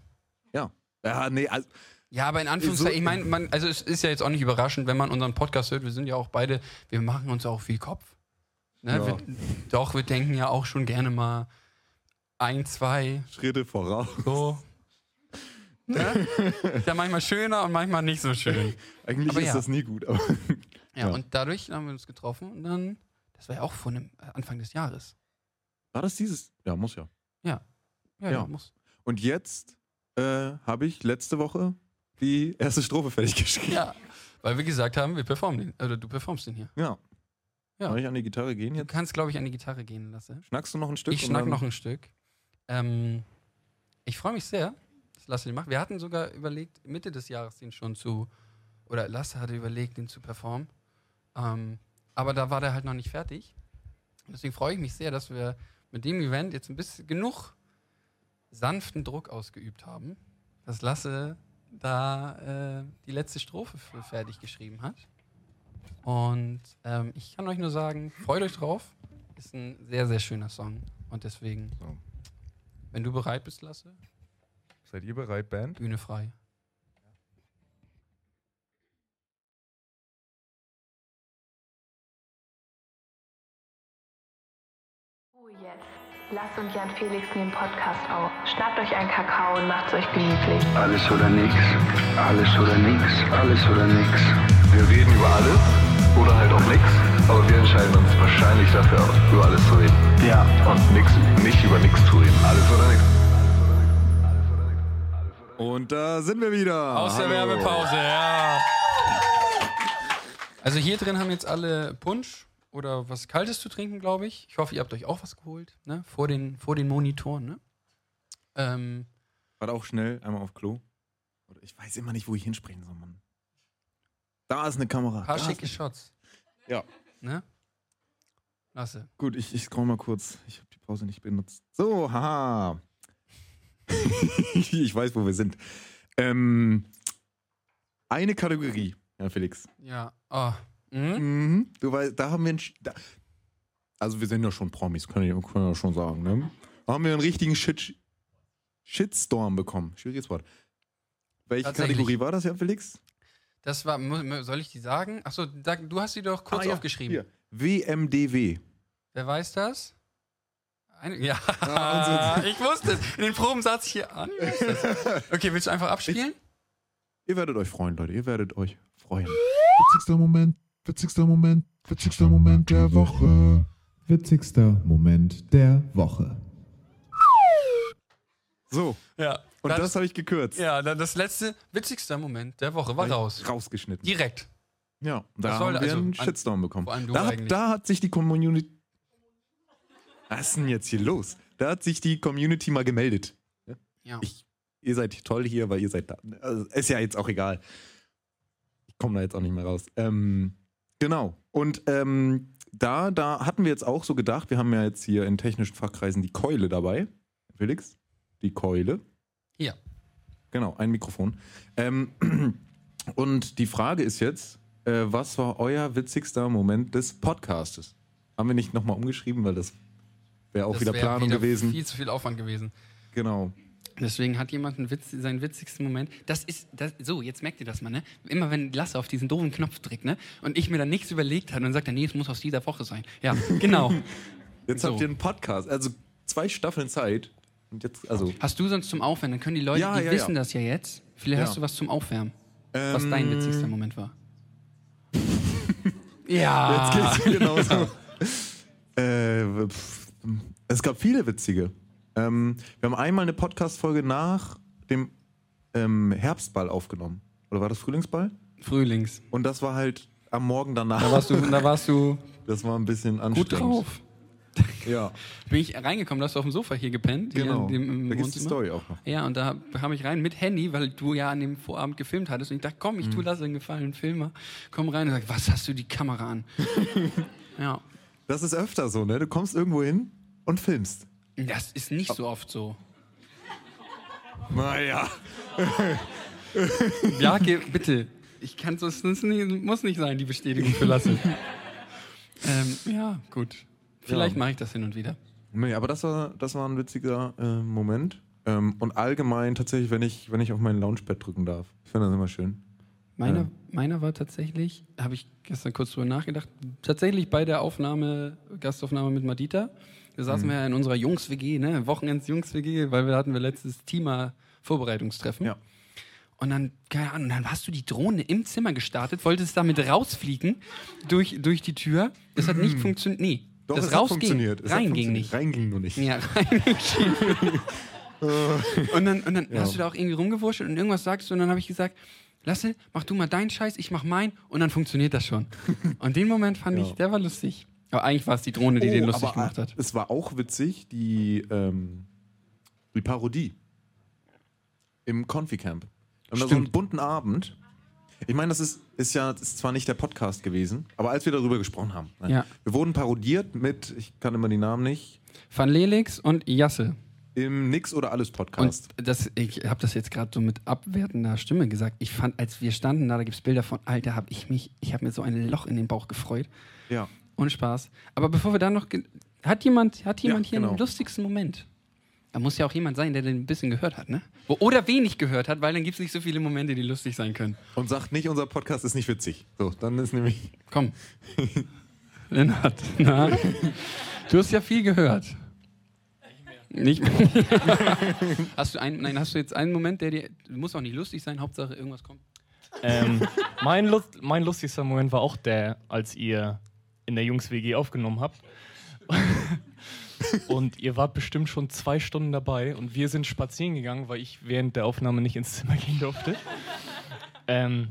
Ja. Ja, nee, also, Ja, aber in Anführungszeichen, So- ich meine, man, also es ist ja jetzt auch nicht überraschend, wenn man unseren Podcast hört. Wir sind ja auch beide, wir machen uns auch viel Kopf. Ne? Ja. Wir, doch, wir denken ja auch schon gerne mal ein, zwei, Schritte voraus. so. ne? Ist ja manchmal schöner und manchmal nicht so schön. Eigentlich Aber ist ja. das nie gut, aber. Ja, Ja. und dadurch haben wir uns getroffen und dann, das war ja auch vor dem äh, Anfang des Jahres. War das dieses? Ja, muss ja. Ja, Ja. muss. Und jetzt äh, habe ich letzte Woche die erste Strophe fertig geschrieben. Ja, weil wir gesagt haben, wir performen den, oder du performst den hier. Ja. Ja. Soll ich an die Gitarre gehen Du jetzt? kannst, glaube ich, an die Gitarre gehen lassen. Schnackst du noch ein Stück? Ich schnack noch ein Stück. Ähm, ich freue mich sehr, dass Lasse den macht. Wir hatten sogar überlegt, Mitte des Jahres den schon zu, oder Lasse hatte überlegt, den zu performen. Ähm, aber da war der halt noch nicht fertig. Deswegen freue ich mich sehr, dass wir mit dem Event jetzt ein bisschen genug sanften Druck ausgeübt haben, dass Lasse da äh, die letzte Strophe für fertig geschrieben hat. Und ähm, ich kann euch nur sagen, freut euch drauf. Ist ein sehr, sehr schöner Song. Und deswegen, So. wenn du bereit bist, Lasse, Seid ihr bereit, Band? Bühne frei. Jetzt. Lasst und Jan Felix nehmen Podcast auf. Schnappt euch einen Kakao und macht's euch gemütlich. Alles oder nix, alles oder nix, alles oder nix. Wir reden über alles oder halt auch nix, aber wir entscheiden uns wahrscheinlich dafür, über alles zu reden. Ja. Und nix, nicht über nix zu reden. Alles oder nix. Und da sind wir wieder. Aus der Hallo. Werbepause, ja. Also hier drin haben jetzt alle Punsch oder was Kaltes zu trinken, glaube ich. Ich hoffe, ihr habt euch auch was geholt, ne? Vor den, vor den Monitoren, ne? Ähm, Warte auch schnell, einmal auf Klo. Ich weiß immer nicht, wo ich hinsprechen soll, Mann. Da ist eine Kamera. ein paar da schicke Shots. Ja. Ne? Lasse. Gut, ich, ich scroll mal kurz. Ich habe die Pause nicht benutzt. So, haha. ich weiß, wo wir sind. Ähm, eine Kategorie, ja, Felix. Ja. Oh. Mhm. Mhm. Du weißt, da haben wir einen. Da, also, wir sind ja schon Promis, ich, kann ich ja schon sagen, ne? Da haben wir einen richtigen Shit, Shitstorm bekommen. Schwieriges Wort. Welche. Kategorie war das, ja, Felix? Das war, soll ich die sagen? Achso, du hast die doch kurz Ah, ja, aufgeschrieben. Hier. WMDW. Wer weiß das? Eine, ja, Ah, ich wusste es. In den Proben saß ich hier an. Ich. Okay, willst du einfach abspielen? Ihr werdet euch freuen, Leute. Ihr werdet euch freuen. Witzigster Moment, witzigster Moment, witzigster Moment der Woche. Witzigster Moment der Woche. So, Ja. und das, habe ich gekürzt. Ja, dann das letzte, witzigste Moment der Woche war Hab raus. Rausgeschnitten. Direkt. Ja, Das da soll- haben wir also einen an- Shitstorm bekommen. vor allem du Da hat, eigentlich. da hat sich die Community. Was ist denn jetzt hier los? Da hat sich die Community mal gemeldet. Ja. Ich, ihr seid toll hier, weil ihr seid da. Also, ist ja jetzt auch egal. Ich komme da jetzt auch nicht mehr raus. Ähm, genau. Und ähm, da, da hatten wir jetzt auch so gedacht, wir haben ja jetzt hier in technischen Fachkreisen die Keule dabei. Felix, die Keule. Hier. Genau, ein Mikrofon. Ähm, und die Frage ist jetzt, äh, was war euer witzigster Moment des Podcastes? Haben wir nicht nochmal umgeschrieben, weil das wäre auch Das wieder wär Planung wieder gewesen. Viel zu viel Aufwand gewesen. Genau. Deswegen hat jemand einen Witz, seinen witzigsten Moment. Das ist, das, so, jetzt merkt ihr das mal, ne? Immer wenn Lasse auf diesen doofen Knopf drückt, ne? Und ich mir dann nichts überlegt habe und sagt nee, es muss aus dieser Woche sein. Ja, genau. Jetzt So. habt ihr einen Podcast, also zwei Staffeln Zeit. Und jetzt, also. Hast du sonst zum Aufwärmen? Dann können die Leute, Ja, die ja, wissen ja. das ja jetzt. Vielleicht hast du was zum Aufwärmen. Was ähm, dein witzigster Moment war. ja. Jetzt geht's genauso. äh, pff, es gab viele witzige. Ähm, wir haben einmal eine Podcast-Folge nach dem ähm, Herbstball aufgenommen. Oder war das Frühlingsball? Frühlings. Und das war halt am Morgen danach. Da warst du, da warst du das war ein bisschen anstrengend. gut drauf. Ja, Bin ich reingekommen, da hast du auf dem Sofa hier gepennt. hier genau. in dem, da gibt's die. Story auch noch. Ja, und da habe ich rein mit Handy, weil du ja an dem Vorabend gefilmt hattest. Und ich dachte, komm, ich Mhm. tue das einen Gefallen, Filmer. Komm rein und sag, was hast du die Kamera an? ja. Das ist öfter so, ne? Du kommst irgendwo hin und filmst. Das ist nicht so oft so. Naja. Bjarke, bitte. Ich kann so, es nicht, muss nicht sein, die Bestätigung für Lasse. ähm, ja, gut. Vielleicht Ja. mache ich das hin und wieder. Nee, aber das war, das war ein witziger äh, Moment. Ähm, und allgemein tatsächlich, wenn ich, wenn ich auf mein Launchpad drücken darf. Ich finde das immer schön. Meiner, Ja. meiner war tatsächlich, habe ich gestern kurz drüber nachgedacht, tatsächlich bei der Aufnahme, Gastaufnahme mit Madita. Da saßen Mhm. wir ja in unserer Jungs-WG, ne? Wochenends-Jungs-WG, weil wir hatten wir letztes Thema-Vorbereitungstreffen. Ja. Und dann, keine Ahnung, dann hast du die Drohne im Zimmer gestartet, wolltest damit rausfliegen durch, durch die Tür. Das hat nicht funktioniert. Nee, Mhm. Doch, das raus ging. funktioniert. Hat Rein ging nicht. Rein ging nur nicht. Ja, rein Und dann, und dann Ja. hast du da auch irgendwie rumgewurschtelt und irgendwas sagst du und dann habe ich gesagt, Lasse, mach du mal deinen Scheiß, ich mach meinen und dann funktioniert das schon. Und den Moment fand Ja. ich, der war lustig. Aber eigentlich war es die Drohne, die den lustig gemacht hat. äh, Es war auch witzig, die, ähm, die Parodie im Confi-Camp. Wir so einen bunten Abend. Ich meine, das ist, ist ja ist zwar nicht der Podcast gewesen, aber als wir darüber gesprochen haben. ne? Ja. Wir wurden parodiert mit, ich kann immer die Namen nicht, Van Lelix und Jasse. im Nix oder Alles Podcast. Und das, ich habe das jetzt gerade so mit abwertender Stimme gesagt. Ich fand, als wir standen da, da gibt es Bilder von, Alter, habe ich mich, ich habe mir so ein Loch in den Bauch gefreut. ja. Ohne Spaß. Aber bevor wir da noch. Hat jemand, hat jemand hier genau. einen lustigsten Moment? Da muss ja auch jemand sein, der den ein bisschen gehört hat, ne? Oder wenig gehört hat, weil dann gibt es nicht so viele Momente, die lustig sein können. Und sagt nicht, unser Podcast ist nicht witzig. So, dann ist nämlich. Komm. Lennart, na? Du hast ja viel gehört. Nicht mehr. hast du einen, nein, hast du jetzt einen Moment, der dir. Muss auch nicht lustig sein, Hauptsache irgendwas kommt. Ähm, mein, Lust, mein lustigster Moment war auch der, als ihr in der Jungs-WG aufgenommen habt. und ihr wart bestimmt schon zwei Stunden dabei und wir sind spazieren gegangen, weil ich während der Aufnahme nicht ins Zimmer gehen durfte. Ähm,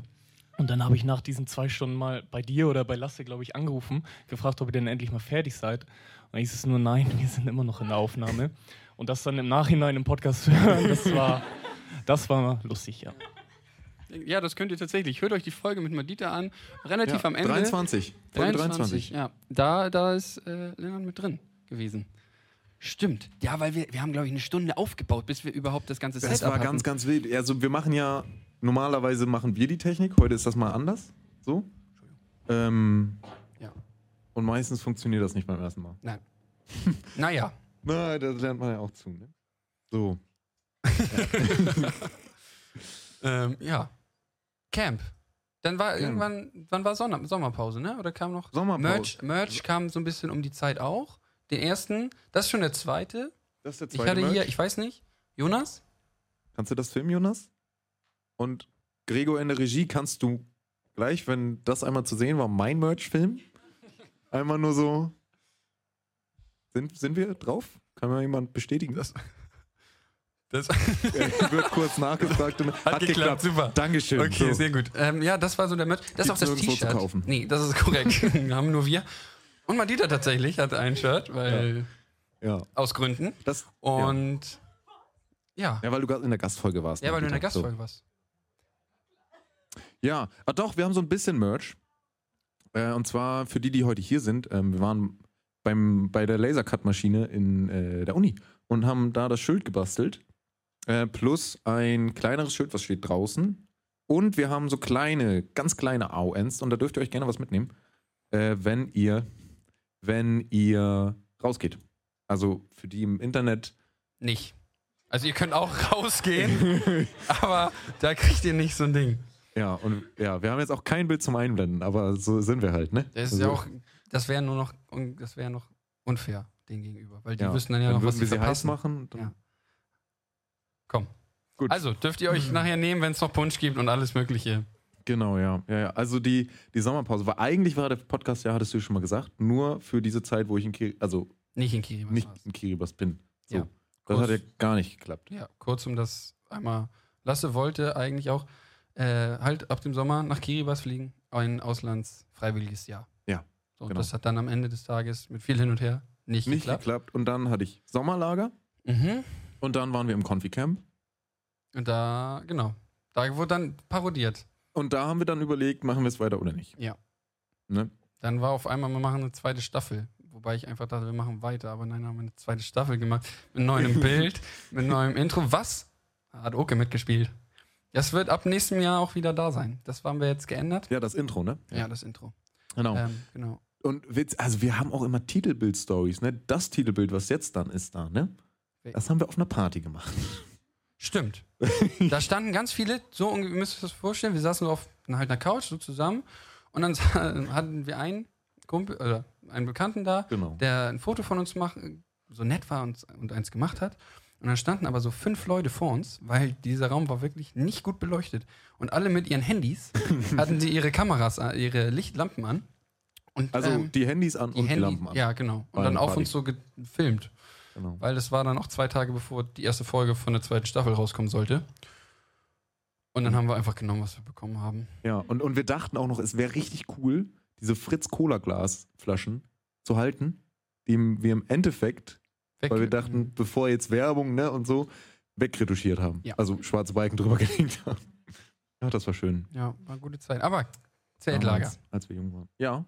und dann habe ich nach diesen zwei Stunden mal bei dir oder bei Lasse, glaube ich, angerufen, gefragt, ob ihr denn endlich mal fertig seid. Und dann hieß es nur, nein, wir sind immer noch in der Aufnahme. Und das dann im Nachhinein im Podcast zu hören, das war, das war lustig, ja. Ja, das könnt ihr tatsächlich. Hört euch die Folge mit Madita an. Relativ Ja, am Ende. 23. Folge 23. Ja, da, da ist äh, Lennart mit drin gewesen. Stimmt. Ja, weil wir, wir haben, glaube ich, eine Stunde aufgebaut, bis wir überhaupt das ganze Das Setup war ganz, ganz wild. Also wir machen ja, normalerweise machen wir die Technik, heute ist das mal anders. So. Ähm, Ja. Und meistens funktioniert das nicht beim ersten Mal. Nein. naja. Na, das lernt man ja auch zu, ne? So. Ähm, ja. Camp. Dann war Camp. irgendwann, wann war Sommer, Sommerpause, ne? Oder kam noch? Sommerpause. Merch, Merch kam so ein bisschen um die Zeit auch. Den ersten, das ist schon der zweite. Das ist der Ich zweite hatte Merch. hier, ich weiß nicht, Jonas? Kannst du das filmen, Jonas? Und Gregor in der Regie kannst du gleich, wenn das einmal zu sehen war, mein Merch filmen? Einmal nur so. Sind, sind wir drauf? Kann mir jemand bestätigen? Das, Das wird kurz nachgefragt. Und hat, geklappt. super. Dankeschön. Okay, So. sehr gut. Ähm, ja, das war so der Merch. Das ist auch das T-Shirt. kaufen. Nee, das ist korrekt. haben nur wir. Und Madita tatsächlich hat ein Shirt, weil Ja. aus Gründen. Das, Und ja. ja, weil du gerade in der Gastfolge warst. Ja, weil du in der. Gastfolge warst. So. Ja, ah, doch, wir haben so ein bisschen Merch. Äh, und zwar für die, die heute hier sind. Ähm, wir waren beim, bei der Lasercut-Maschine in äh, der Uni und haben da das Schild gebastelt. Äh, plus ein kleineres Schild, was steht draußen. Und wir haben so kleine, ganz kleine AONs und da dürft ihr euch gerne was mitnehmen, äh, wenn ihr, wenn ihr rausgeht. Also für die im Internet Nicht. Also ihr könnt auch rausgehen, aber da kriegt ihr nicht so ein Ding. Ja, und ja, wir haben jetzt auch kein Bild zum Einblenden, aber so sind wir halt, ne? Das ist Also, ja auch, das wäre nur noch, das wäre noch unfair denen gegenüber, weil die ja, wüssten dann ja dann noch, was sie sie heiß verpassen. machen. Dann, Ja. Komm. Gut. Also dürft ihr euch nachher nehmen, wenn es noch Punsch gibt und alles Mögliche. Genau, ja. ja, ja. Also die, die Sommerpause war eigentlich war der Podcast, ja, hattest du schon mal gesagt, nur für diese Zeit, wo ich in Kiribati, also Nicht in Kiribati. nicht in Kiribati bin. So. Ja. Das Kurz- hat ja gar nicht geklappt. Ja, kurz um das einmal. Lasse wollte eigentlich auch äh, halt ab dem Sommer nach Kiribati fliegen, ein auslandsfreiwilliges Jahr. Ja, So, und genau. das hat dann am Ende des Tages mit viel hin und her nicht, Nicht geklappt. geklappt. Und dann hatte ich Sommerlager. Mhm. Und dann waren wir im Konfi-Camp. Und da, genau, da wurde dann parodiert. Und da haben wir dann überlegt, machen wir es weiter oder nicht. Ja. Ne? Dann war auf einmal, wir machen eine zweite Staffel. Wobei ich einfach dachte, wir machen weiter. Aber nein, haben wir eine zweite Staffel gemacht. Mit neuem Bild, mit neuem Intro. Was? Hat Oke mitgespielt. Das wird ab nächstem Jahr auch wieder da sein. Das haben wir jetzt geändert. Ja, das Intro, ne? Ja, das Intro. Genau. Ähm, genau. Und Witz, also wir haben auch immer Titelbild-Stories, ne? Das Titelbild, was jetzt dann ist da, ne? Das haben wir auf einer Party gemacht. Stimmt. da standen ganz viele, so, ihr müsst euch das vorstellen, wir saßen so auf halt einer Couch so zusammen und dann hatten wir einen Kumpel, oder einen Bekannten da, Genau. der ein Foto von uns macht, so nett war und, und eins gemacht hat. Und dann standen aber so fünf Leute vor uns, weil dieser Raum war wirklich nicht gut beleuchtet. Und alle mit ihren Handys hatten sie ihre Kameras, an- ihre Lichtlampen an. Und, Also ähm, die Handys an und die Handy- Lampen an. Ja, genau. Und dann auf Party. uns so gefilmt. Genau. Weil das war dann auch zwei Tage, bevor die erste Folge von der zweiten Staffel rauskommen sollte. Und dann haben wir einfach genommen, was wir bekommen haben. Ja, und, und wir dachten auch noch, es wäre richtig cool, diese Fritz-Cola-Glas-Flaschen zu halten, die wir im Endeffekt, Weg- weil wir dachten, bevor jetzt Werbung ne, und so, wegretuschiert haben. Ja. Also schwarze Balken drüber gelegt haben. Ja, das war schön. Ja, war eine gute Zeit. Aber Zeltlager. Damals, als wir jung waren. Ja.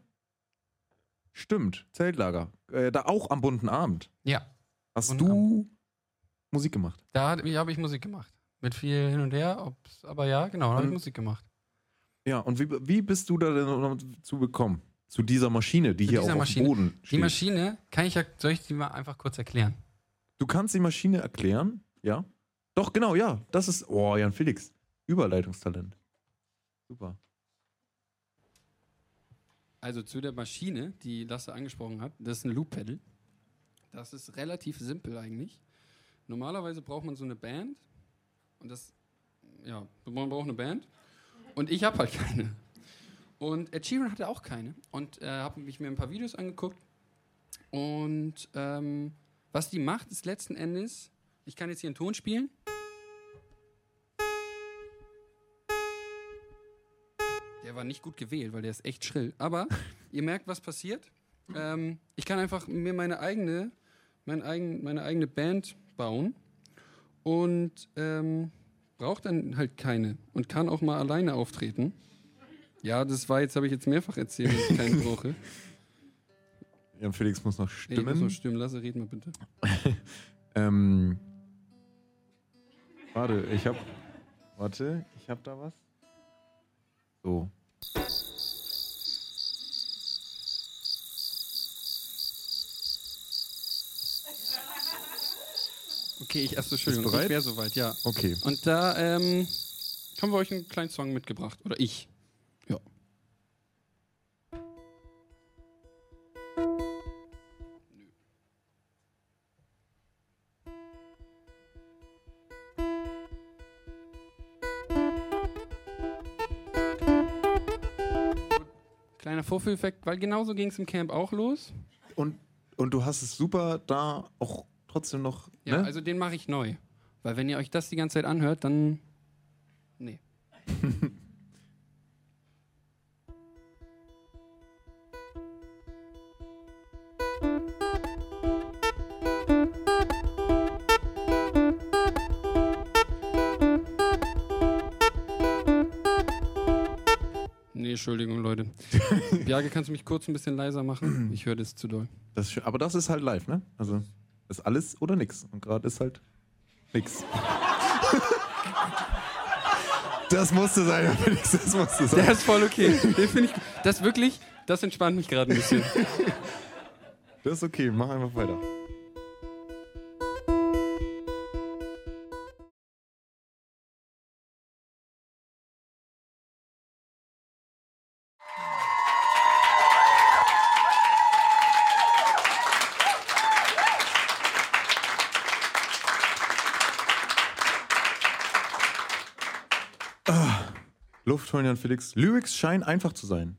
Stimmt, Zeltlager. Äh, da auch am bunten Abend. Ja. Hast du Musik gemacht? Da habe ich Musik gemacht. Mit viel hin und her. Ob's, aber ja, genau, da habe ich Musik gemacht. Ja, und wie, wie bist du da denn zu bekommen? Zu dieser Maschine, die Zu hier auch Maschine. auf dem Boden Die steht. Maschine, kann ich ja, soll ich die mal einfach kurz erklären? Du kannst die Maschine erklären, ja? Doch, genau, ja. Das ist, oh, Jan Felix. Überleitungstalent. Super. Also zu der Maschine, die Lasse angesprochen hat, das ist ein Loop-Pedal. Das ist relativ simpel eigentlich. Normalerweise braucht man so eine Band und das, ja, man braucht eine Band und ich habe halt keine. Und Ed Sheeran hatte auch keine und äh, habe mich mir ein paar Videos angeguckt und ähm, was die macht, ist letzten Endes, ich kann jetzt hier einen Ton spielen. Der war nicht gut gewählt, weil der ist echt schrill. Aber ihr merkt, was passiert. Ähm, ich kann einfach mir meine eigene, mein eigen, meine eigene Band bauen und ähm, brauche dann halt keine und kann auch mal alleine auftreten. Ja, das war jetzt, habe ich jetzt mehrfach erzählt, dass ich keinen brauche. Jan Felix muss noch Nee, ich stimmen. muss noch stimmen. Lasse, red mal bitte. ähm, warte, ich hab. Warte, ich hab da was. So. Okay, ich erst Entschuldigung, bereit? ich wäre soweit, ja. Okay. Und da ähm, haben wir euch einen kleinen Song mitgebracht. Oder ich. Ja. Kleiner Vorführeffekt, weil genauso ging es im Camp auch los. Und, und du hast es super da auch trotzdem noch. Ja, ne? also den mache ich neu. Weil wenn ihr euch das die ganze Zeit anhört, dann. Nee. Nee, Entschuldigung, Leute. Bjarge, kannst du mich kurz ein bisschen leiser machen? Ich höre das zu doll. Das. Aber das ist halt live, ne? Also, ist alles oder nix. Und gerade ist halt nix. das musste sein, Felix, das musste sein. Der ist voll okay. Den finde ich. Das wirklich, das entspannt mich gerade ein bisschen. Das ist okay, mach einfach weiter. Luft holen, Jan Felix. Lyrics scheinen einfach zu sein.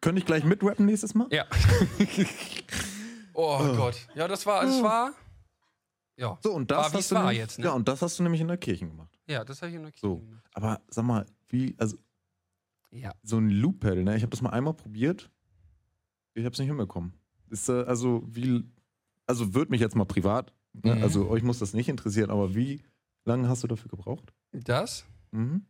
Könnte ich gleich mitrappen nächstes Mal? Ja. Oh Gott. Ja, das war, es war Ja. So, und das War, hast du war nämlich, jetzt, ne? Ja, und das hast du nämlich in der Kirche gemacht. Ja, das habe ich in der Kirche So. gemacht. Aber sag mal, wie, also Ja. so ein Loop-Pedal, ne? Ich habe das mal einmal probiert. Ich habe es nicht hinbekommen. Ist, äh, also, wie, also wird mich jetzt mal privat, ne? Mhm. also euch muss das nicht interessieren, aber wie lange hast du dafür gebraucht? Das? Mhm.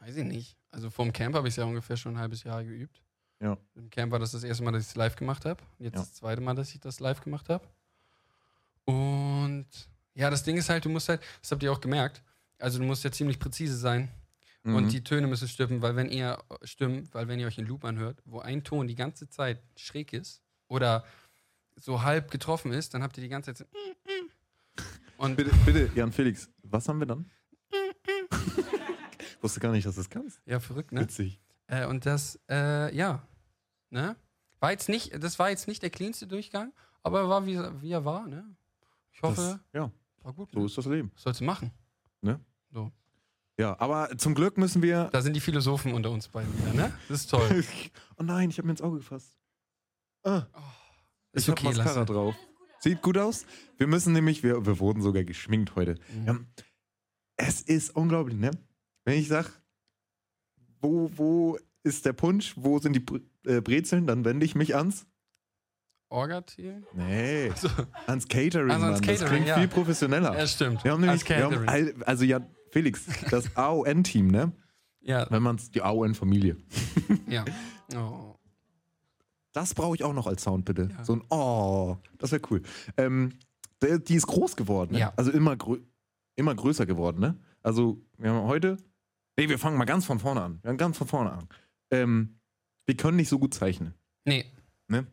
Weiß ich nicht. Also vom Camp habe ich es ja ungefähr schon ein halbes Jahr geübt. Ja. Im Camp war das das erste Mal, dass ich es live gemacht habe. Jetzt Ja. das zweite Mal, dass ich das live gemacht habe. Und ja, das Ding ist halt, du musst halt, das habt ihr auch gemerkt, also du musst ja ziemlich präzise sein. Mhm. Und die Töne müssen stimmen, weil wenn ihr stimmt, weil wenn ihr euch in Loop anhört, wo ein Ton die ganze Zeit schräg ist oder so halb getroffen ist, dann habt ihr die ganze Zeit so und Bitte, bitte, Jan Felix, was haben wir dann? Wusste gar nicht, dass du das kannst. ja verrückt, ne? Witzig. Äh, und das, äh, ja, ne? War jetzt nicht, das war jetzt nicht der cleanste Durchgang, aber er war wie, wie er war, ne? Ich hoffe, Das, ja, war gut. so Ne? ist das Leben. Sollst du machen? Ne? So. Ja, aber zum Glück müssen wir. Da sind die Philosophen unter uns beiden wieder, ne? Das ist toll. oh nein, ich habe mir ins Auge gefasst. Ah, Ist ich habe okay, Mascara Lasse. drauf. Sieht gut aus. Wir müssen nämlich, wir, wir wurden sogar geschminkt heute. Mhm. Haben, es ist unglaublich, ne? Wenn ich sag, wo, wo ist der Punsch, wo sind die äh, Brezeln, dann wende ich mich ans. Orga-Team? Nee, So. ans Catering, Also ans Mann. das Catering, klingt ja. viel professioneller. Ja, stimmt. Wir haben nämlich, wir haben, Catering. also ja, Felix, das AON-Team, ne? Ja, Wenn man es, die AON-Familie. ja. Oh. Das brauche ich auch noch als Sound, bitte. Ja. So ein Oh, das wäre cool. Ähm, die ist groß geworden, ne? Ja. Also immer, grö immer größer geworden, ne? Also, wir haben heute. Nee, wir fangen mal ganz von vorne an. Wir fangen ganz von vorne an. Ähm, wir können nicht so gut zeichnen. Nee, Ne?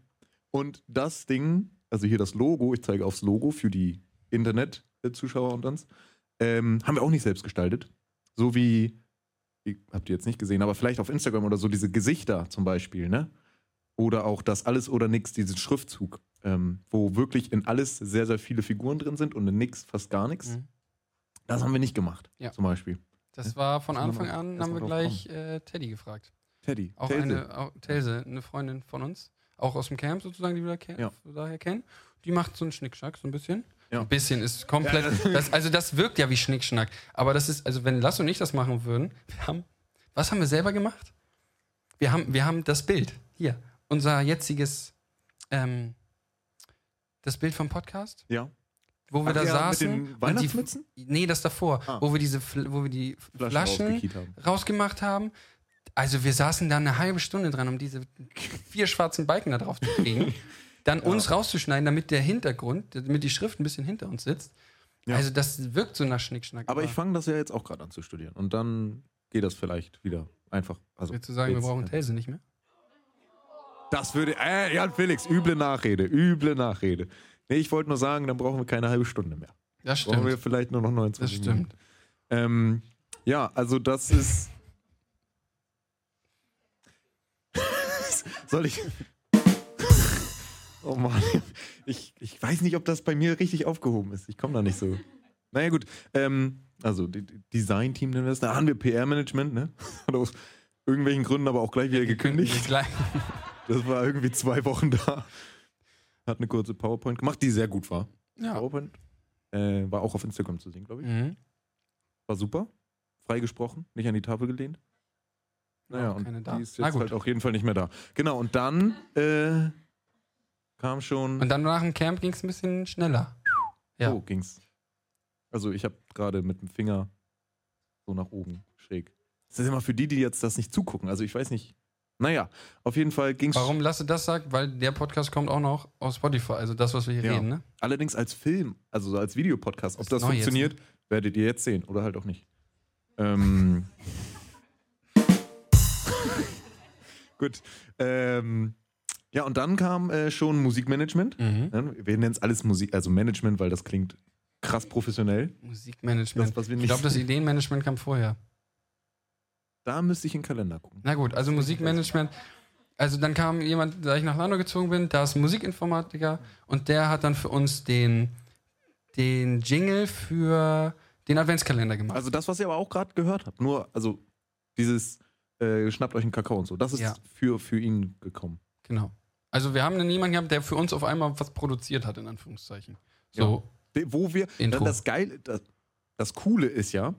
Und das Ding, also hier das Logo, ich zeige aufs Logo für die Internet-Zuschauer und uns, ähm, haben wir auch nicht selbst gestaltet. So wie, habt ihr jetzt nicht gesehen, aber vielleicht auf Instagram oder so diese Gesichter zum Beispiel, ne? Oder auch das Alles oder Nix, diesen Schriftzug, ähm, wo wirklich in alles sehr, sehr viele Figuren drin sind und in Nix fast gar nichts. Mhm. Das haben wir nicht gemacht, Ja. zum Beispiel. Das war von Anfang an, haben wir gleich äh, Teddy gefragt. Teddy, Auch Telse. eine, auch, Telse, eine Freundin von uns, auch aus dem Camp sozusagen, die wir da ken Ja. daher kennen. Die macht so einen Schnickschnack, so ein bisschen. Ja. Ein bisschen ist komplett. das, also das wirkt ja wie Schnickschnack. Aber das ist, also wenn Lass und ich das machen würden, wir haben, was haben wir selber gemacht? Wir haben, wir haben das Bild, hier, unser jetziges, ähm, das Bild vom Podcast, Ja. Wo wir Ach da ja, mit saßen. den und die- Weihnachtsmützen? Nee, das davor, Ah. wo wir diese, wo wir die Flaschen Flaschen haben. rausgemacht haben. Also wir saßen da eine halbe Stunde dran, um diese vier schwarzen Balken da drauf zu kriegen. Dann uns rauszuschneiden, damit der Hintergrund, damit die Schrift ein bisschen hinter uns sitzt. Ja. Also das wirkt so nach Schnickschnack. Aber ich fange das ja jetzt auch gerade an zu studieren. Und dann geht das vielleicht wieder einfach. Also, Willst du sagen, wir brauchen Telse nicht mehr? Das würde. Äh, Jan Felix, üble Nachrede, üble Nachrede. Nee, ich wollte nur sagen, dann brauchen wir keine halbe Stunde mehr. Das Brauchen wir stimmt. vielleicht nur noch 29 Das stimmt. Ähm, ja, also das ist. Soll ich. Oh Mann. Ich, ich weiß nicht, ob das bei mir richtig aufgehoben ist. Ich komme da nicht so. Naja, gut. Ähm, also, Design-Team nennen wir das. Da haben wir PR-Management, ne? Hat aus irgendwelchen Gründen aber auch gleich wieder gekündigt. Das war irgendwie zwei Wochen da. Hat eine kurze PowerPoint gemacht, die sehr gut war. Ja. PowerPoint. Äh, war auch auf Instagram zu sehen, glaube ich. Mhm. War super. Freigesprochen, nicht an die Tafel gelehnt. Naja, auch und keine da. die ist jetzt halt auf jeden Fall nicht mehr da. Genau, und dann äh, kam schon. Und dann nach dem Camp ging es ein bisschen schneller. Ja. Oh, ging's. Also ich habe gerade mit dem Finger so nach oben schräg. Das ist immer für die, die jetzt das nicht zugucken. Also ich weiß nicht. Naja, auf jeden Fall ging's. Warum Lasse das sagt? Weil der Podcast kommt auch noch aus Spotify, also das, was wir hier Ja. reden, ne? Allerdings als Film, also so als Videopodcast. Ob das neu jetzt, funktioniert, werdet ihr jetzt sehen oder halt auch nicht. Ähm. Gut. Ähm, ja, und dann kam äh, schon Musikmanagement. Mhm. Ne? Wir nennen es alles Musik, also Management, weil das klingt krass professionell. Musikmanagement. Das, ich glaube, das Ideenmanagement kam vorher. Da müsste ich in den Kalender gucken. Na gut, also Musikmanagement. Also dann kam jemand, da ich nach Landau gezogen bin, da ist ein Musikinformatiker und der hat dann für uns den, den Jingle für den Adventskalender gemacht. Also das, was ihr aber auch gerade gehört habt, nur, also dieses äh, schnappt euch einen Kakao und so, das ist Ja. für, für ihn gekommen. Genau. Also wir haben dann jemanden gehabt, der für uns auf einmal was produziert hat, in Anführungszeichen. So De- Wo wir, Intro. dann das Geile, das, das Coole ist ja,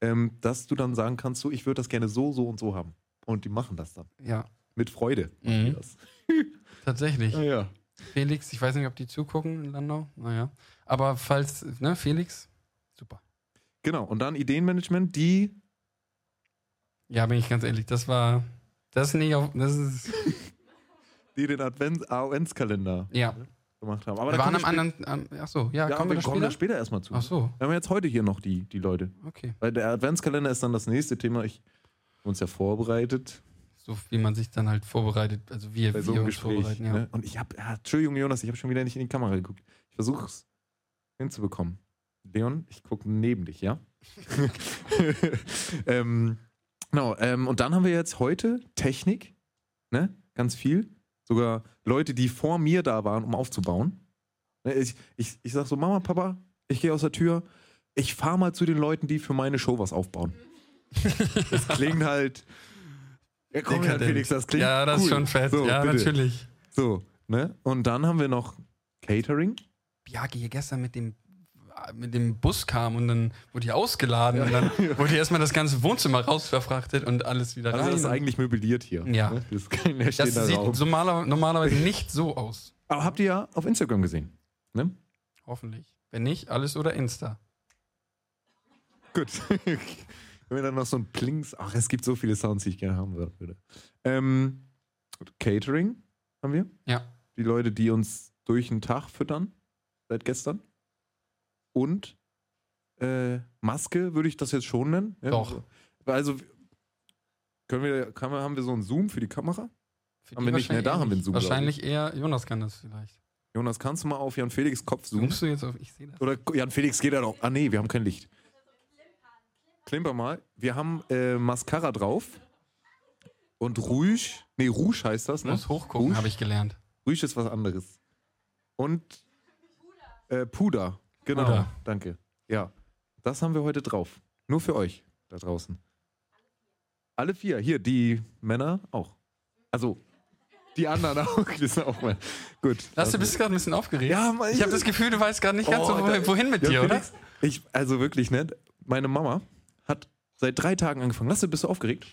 ähm, dass du dann sagen kannst, so, ich würde das gerne so, so und so haben. Und die machen das dann. Ja, Mit Freude. machen die Mhm. Das. tatsächlich. Ja, ja. Felix, ich weiß nicht, ob die zugucken in Landau. Naja. Aber falls, ne, Felix, super. Genau. Und dann Ideenmanagement, die Ja, bin ich ganz ehrlich, das war, das ist nicht auf, das ist, die den Advents AONs-Kalender ja. Gemacht haben. Aber wir da waren kommen am wir anderen, am, ach so, ja, Ja, kommen wir wir kommen da später? erstmal zu. Ach so, Wir haben jetzt heute hier noch die, die Leute. okay. Weil der Adventskalender ist dann das nächste Thema. Ich habe uns ja vorbereitet So wie man sich dann halt vorbereitet, also wir, bei wir so einem uns Gespräch. vorbereiten, ja. Ne? Und ich habe, ja, Entschuldigung, Jonas, ich habe schon wieder nicht in die Kamera geguckt. Ich versuche es hinzubekommen. Leon, ich gucke neben dich, ja? ähm, genau, ähm, und dann haben wir jetzt heute Technik, ne? Ganz viel. Sogar Leute, die vor mir da waren, um aufzubauen. Ne, Ich, ich, ich sag so, Mama, Papa, ich gehe aus der Tür. Ich fahre mal zu den Leuten, die für meine Show was aufbauen. das klingt halt. Ja, komm her. Felix, das klingt Ja, das ist cool. schon fett. So, ja, bitte. natürlich. So, ne? Und dann haben wir noch Catering. Biagi hier gestern mit dem, mit dem Bus kam und dann wurde die ausgeladen und dann wurde erstmal das ganze Wohnzimmer rausverfrachtet und alles wieder Also rein. das ist eigentlich möbliert hier. Ja. Ne? Das das sieht so normaler, normalerweise nicht so aus. Aber habt ihr ja auf Instagram gesehen. Ne? Hoffentlich. Wenn nicht, alles oder Insta. Gut. Wenn wir dann noch so ein Plings. Ach, es gibt so viele Sounds, die ich gerne haben würde. Ähm, Catering haben wir. Ja. Die Leute, die uns durch den Tag füttern. Seit gestern. Und äh, Maske würde ich das jetzt schon nennen. Ja, Doch. Also können wir, kann haben wir so einen Zoom für die Kamera? Für Haben die wir nicht mehr, wahrscheinlich da haben wir einen. Zoom, Wahrscheinlich eher, Jonas kann das vielleicht. Jonas, kannst du mal auf Jan Felix Kopf zoomen? Zoomst du jetzt auf, ich sehe das. Oder Jan Felix geht da doch. Ah nee, wir haben kein Licht. Klimper mal. Wir haben äh, Mascara drauf. Und Rouge. Nee, Rouge heißt das, ne? muss hochgucken, habe ich gelernt. Rouge ist was anderes. Und äh, Puder. Genau. Puder. Danke. Ja. Das haben wir heute drauf. Nur für euch da draußen. Alle vier. Hier, die Männer auch. Also, die anderen auch. Die sind auch mal. Gut. Lass, du bist gerade ein bisschen aufgeregt. Ja, Mann, ich habe das Gefühl, du weißt gerade nicht ganz so, Oh, wohin, mit Ja, dir, oder? Ich, also wirklich, ne? Meine Mama hat seit drei Tagen angefangen. Lasse, bist du aufgeregt?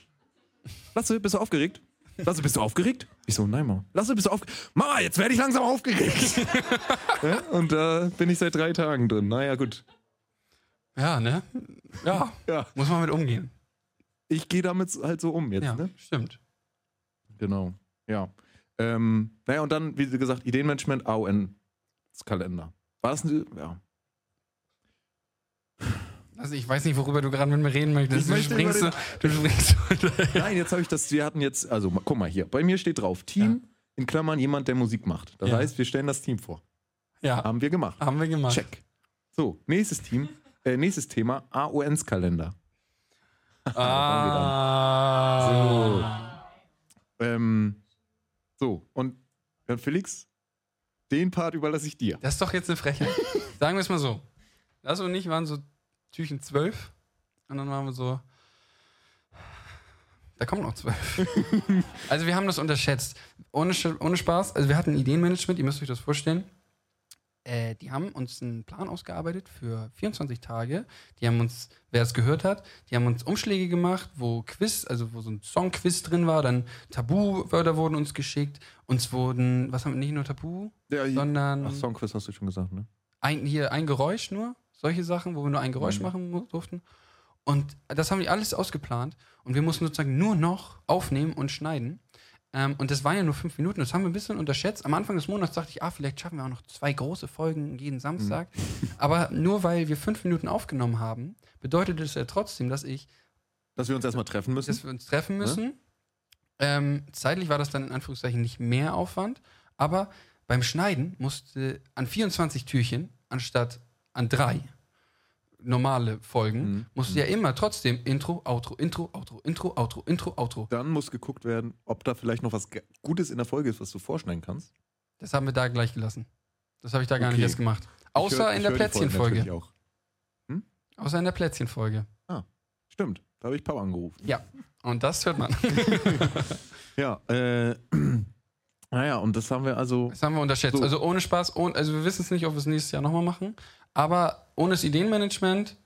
Lasse, bist du aufgeregt? Lasse, bist du aufgeregt? Ich so, nein, Mama. Lasse, bist du aufgeregt? Mama, jetzt werde ich langsam aufgeregt. ja, und da bin ich seit drei Tagen drin. Naja, gut. Ja, ne? Ja, Ja. muss man mit umgehen. Ich gehe damit halt so um jetzt, Ja, ne? stimmt. Genau. Ja. Ähm, naja, und dann, wie gesagt, Ideenmanagement, AON-Kalender. War das ein, ja. Also ich weiß nicht, worüber du gerade mit mir reden möchtest. Du springst, so, du springst so Nein, jetzt habe ich das, wir hatten jetzt, also guck mal hier, bei mir steht drauf, Team, in Klammern jemand, der Musik macht. Das Ja. heißt, wir stellen das Team vor. Ja, Haben wir gemacht. haben wir gemacht. Check. So, nächstes Team, äh, nächstes Thema, AONs-Kalender. Ah. Ähm, so, und Jan Felix, den Part überlasse ich dir. Das ist doch jetzt eine Frechheit. Sagen wir es mal so. Das und ich waren so Türchen zwölf. Und dann waren wir so. Da kommen noch zwölf. also wir haben das unterschätzt. Ohne, ohne Spaß. Also wir hatten Ideenmanagement, ihr müsst euch das vorstellen. Äh, die haben uns einen Plan ausgearbeitet für 24 Tage. Die haben uns, wer es gehört hat, die haben uns Umschläge gemacht, wo Quiz, also wo so ein Songquiz drin war, dann Tabu-Wörter wurden uns geschickt. Uns wurden, was haben wir, nicht nur Tabu, Ja, sondern Ach, Songquiz hast du schon gesagt, ne? ein, hier ein Geräusch nur, solche Sachen, wo wir nur ein Geräusch Mhm. machen durften. Und das haben die alles ausgeplant und wir mussten sozusagen nur noch aufnehmen und schneiden. Ähm, und das waren ja nur fünf Minuten, das haben wir ein bisschen unterschätzt. Am Anfang des Monats dachte ich, ah, vielleicht schaffen wir auch noch zwei große Folgen jeden Samstag. Aber nur weil wir fünf Minuten aufgenommen haben, bedeutet es ja trotzdem, dass ich Dass wir uns erstmal treffen müssen. dass wir uns treffen müssen. Ähm, zeitlich war das dann in Anführungszeichen nicht mehr Aufwand, aber beim Schneiden musste an 24 Türchen anstatt an drei normale Folgen, Mhm. musste ja immer trotzdem Intro, Outro, Intro, Outro, Intro, Outro, Intro, Outro. Dann muss geguckt werden, ob da vielleicht noch was Gutes in der Folge ist, was du vorschneiden kannst. Das haben wir da gleich gelassen. Das habe ich da gar Okay. nicht erst gemacht. Außer hör- in der Plätzchenfolge. Auch. Außer in der Plätzchenfolge. Stimmt, da habe ich Papa angerufen. Ja. Und das hört man. Ja, äh, Naja, und das haben wir also. Das haben wir unterschätzt. So. Also ohne Spaß, ohne, also wir wissen es nicht, ob wir es nächstes Jahr nochmal machen. Aber ohne das Ideenmanagement,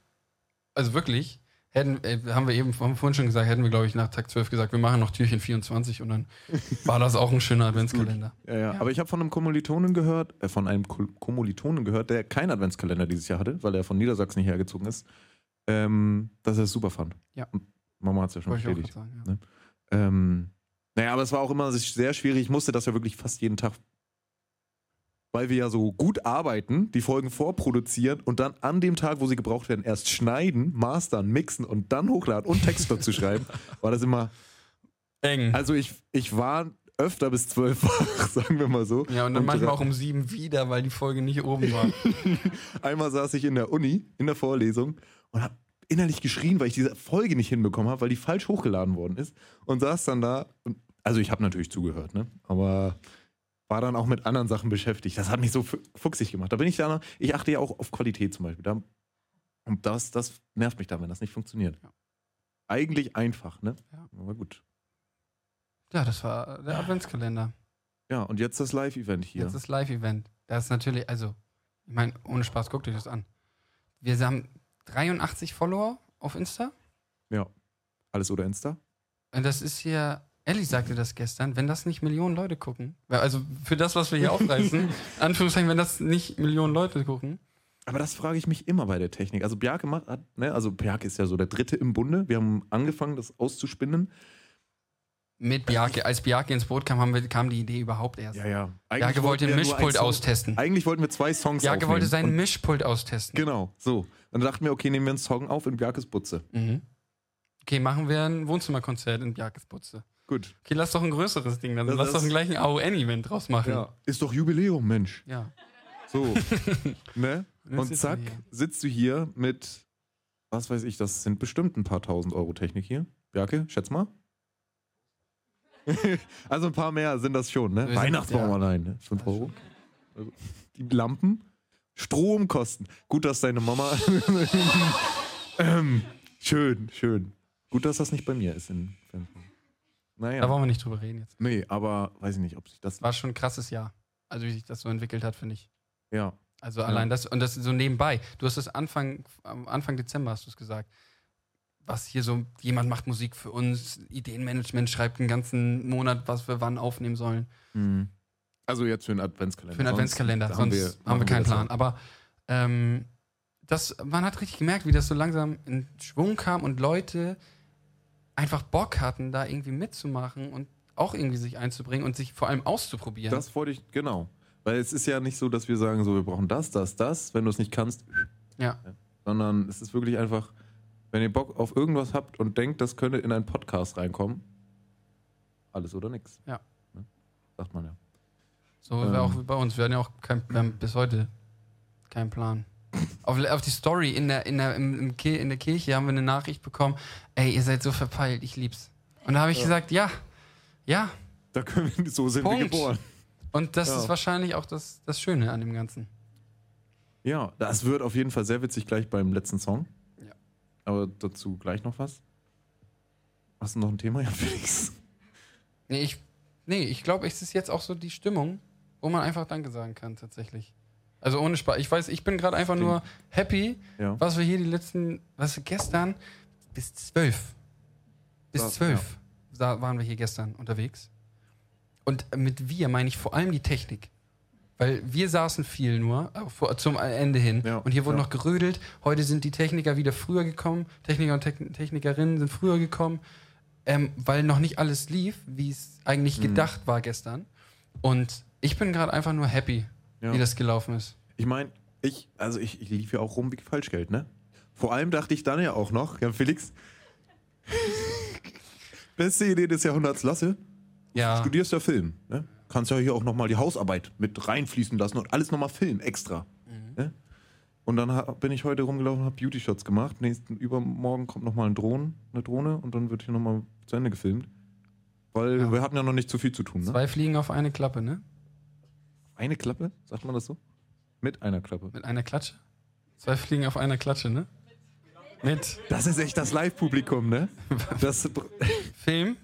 also wirklich, hätten, äh, haben wir eben haben wir vorhin schon gesagt, hätten wir, glaube ich, nach Tag 12 gesagt, wir machen noch Türchen 24 und dann war das auch ein schöner Adventskalender. Ja, ja. Aber ich habe von einem Kommilitonen gehört, äh, von einem Ko- Kommilitonen gehört, der keinen Adventskalender dieses Jahr hatte, weil er von Niedersachsen hierher gezogen ist, ähm, dass er es super fand. Ja. Und Mama hat es ja schon bestätigt. sagen, ja. Ne? Ähm, naja, aber es war auch immer sehr schwierig. Ich musste das ja wirklich fast jeden Tag, weil wir ja so gut arbeiten, die Folgen vorproduzieren und dann an dem Tag, wo sie gebraucht werden, erst schneiden, mastern, mixen und dann hochladen und Text dazu schreiben, war das immer eng. Also ich, ich war öfter bis zwölf wach, sagen wir mal so. Ja, und dann manchmal dra- auch um sieben wieder, weil die Folge nicht oben war. Einmal saß ich in der Uni, in der Vorlesung und habe innerlich geschrien, weil ich diese Folge nicht hinbekommen habe, weil die falsch hochgeladen worden ist. Und saß dann da. Und, also ich habe natürlich zugehört, ne? Aber war dann auch mit anderen Sachen beschäftigt. Das hat mich so fu- fuchsig gemacht. Da bin ich da, ich achte ja auch auf Qualität zum Beispiel. Da, und das, das nervt mich dann, wenn das nicht funktioniert. Eigentlich einfach, ne? Aber gut. Ja, das war der Adventskalender. Ja, und jetzt das Live-Event hier. Jetzt das Live-Event. Das ist natürlich, also, ich meine, ohne Spaß, guckt euch das an. Wir haben 83 Follower auf Insta. Ja. Alles oder Insta? Und das ist hier, Ellie sagte das gestern, wenn das nicht Millionen Leute gucken, also für das, was wir hier aufreißen, Anführungszeichen, wenn das nicht Millionen Leute gucken. Aber das frage ich mich immer bei der Technik. Also Bjarke macht, hat, ne, also Bjarke ist ja so der Dritte im Bunde. Wir haben angefangen, das auszuspinnen. Mit Bjarke, als Bjarke ins Boot kam, wir, kam die Idee überhaupt erst. Ja, ja. Bjarke wollte nur Mischpult Song- austesten. Eigentlich wollten wir zwei Songs Bjarke wollte sein Und- Mischpult austesten. Genau, so. Dann dachten wir, okay, nehmen wir einen Song auf in Bjarkes Butze. Mhm. Okay, machen wir ein Wohnzimmerkonzert in Bjarkes Butze. Gut. Okay, lass doch ein größeres Ding, dann Das- lass doch das- gleich ein AON-Event draus machen. Ja. Ist doch Jubiläum, Mensch. Ja. So. ne? Und zack, sitzt du hier mit, was weiß ich, das sind bestimmt ein paar tausend Euro Technik hier. Bjarke, schätz mal. also ein paar mehr sind das schon, ne? Weihnachtsbaum ja. allein, ne? 5 Euro. Die Lampen, Stromkosten. Gut, dass deine Mama. ähm, schön, schön. Gut, dass das nicht bei mir ist. In, naja. Da wollen wir nicht drüber reden jetzt. Nee, aber weiß ich nicht, ob sich das. War schon ein krasses Jahr. Also wie sich das so entwickelt hat, finde ich. Ja. Also Ja. allein das, und das so nebenbei. Du hast es Anfang, Anfang Dezember hast du es gesagt. Was hier so, jemand macht Musik für uns, Ideenmanagement schreibt einen ganzen Monat, was wir wann aufnehmen sollen. Mhm. Also jetzt für einen Adventskalender. Für einen Adventskalender, Sonst sonst haben wir- haben wir, keinen das Plan. auch. Aber ähm, das, man hat richtig gemerkt, wie das so langsam in Schwung kam und Leute einfach Bock hatten, da irgendwie mitzumachen und auch irgendwie sich einzubringen und sich vor allem auszuprobieren. Das wollte ich, genau. Weil es ist ja nicht so, dass wir sagen, so, wir brauchen das, das, das. Wenn du es nicht kannst, ja. sondern es ist wirklich einfach, wenn ihr Bock auf irgendwas habt und denkt, das könnte in einen Podcast reinkommen, alles oder nichts. Ja. Ne? Sagt man ja. So Ähm. wäre auch bei uns. Wir hatten ja auch kein, bis heute keinen Plan. Auf, auf die Story in der, in, der, im, im in der Kirche haben wir eine Nachricht bekommen, ey, ihr seid so verpeilt, ich lieb's. Und da habe ich Ja. gesagt, ja, ja. Da können wir, so sind wir Punkt. geboren. Und das Ja. ist wahrscheinlich auch das, das Schöne an dem Ganzen. Ja, das wird auf jeden Fall sehr witzig gleich beim letzten Song. Ja. Aber dazu gleich noch was. Hast du noch ein Thema, ja, Felix? Nee, ich, nee, ich glaube, es ist jetzt auch so die Stimmung, wo man einfach Danke sagen kann, tatsächlich. Also ohne Spaß. Ich weiß, ich bin gerade einfach nur happy, Ja. was wir hier die letzten, was wir gestern bis zwölf. Bis zwölf da waren wir hier gestern unterwegs. Und mit wir meine ich vor allem die Technik. Weil wir saßen viel nur, äh, vor, zum Ende hin. und hier wurde ja. noch gerödelt. Heute sind die Techniker wieder früher gekommen. Techniker und Techn- Technikerinnen sind früher gekommen, ähm, weil noch nicht alles lief, wie es eigentlich Mhm. gedacht war gestern. Und ich bin gerade einfach nur happy, Ja. wie das gelaufen ist. Ich meine, ich, also ich, ich lief ja auch rum wie Falschgeld, ne? Vor allem dachte ich dann ja auch noch, ja, Felix, beste Idee des Jahrhunderts, Lasse. Ja. Studierst ja Film, ne? Kannst ja hier auch nochmal die Hausarbeit mit reinfließen lassen und alles nochmal filmen, extra. Ne? Und dann ha- bin ich heute rumgelaufen und habe Beauty-Shots gemacht. Nächsten, übermorgen kommt nochmal ein Drohnen, eine Drohne und dann wird hier nochmal zu Ende gefilmt. Weil wir hatten ja noch nicht zu viel zu tun, ne? Zwei Fliegen auf eine Klappe, ne? Eine Klappe? Sagt man das so? Mit einer Klappe. Mit einer Klatsche? Zwei Fliegen auf einer Klatsche, ne? Mit. Das ist echt das Live-Publikum, ne? Das Film?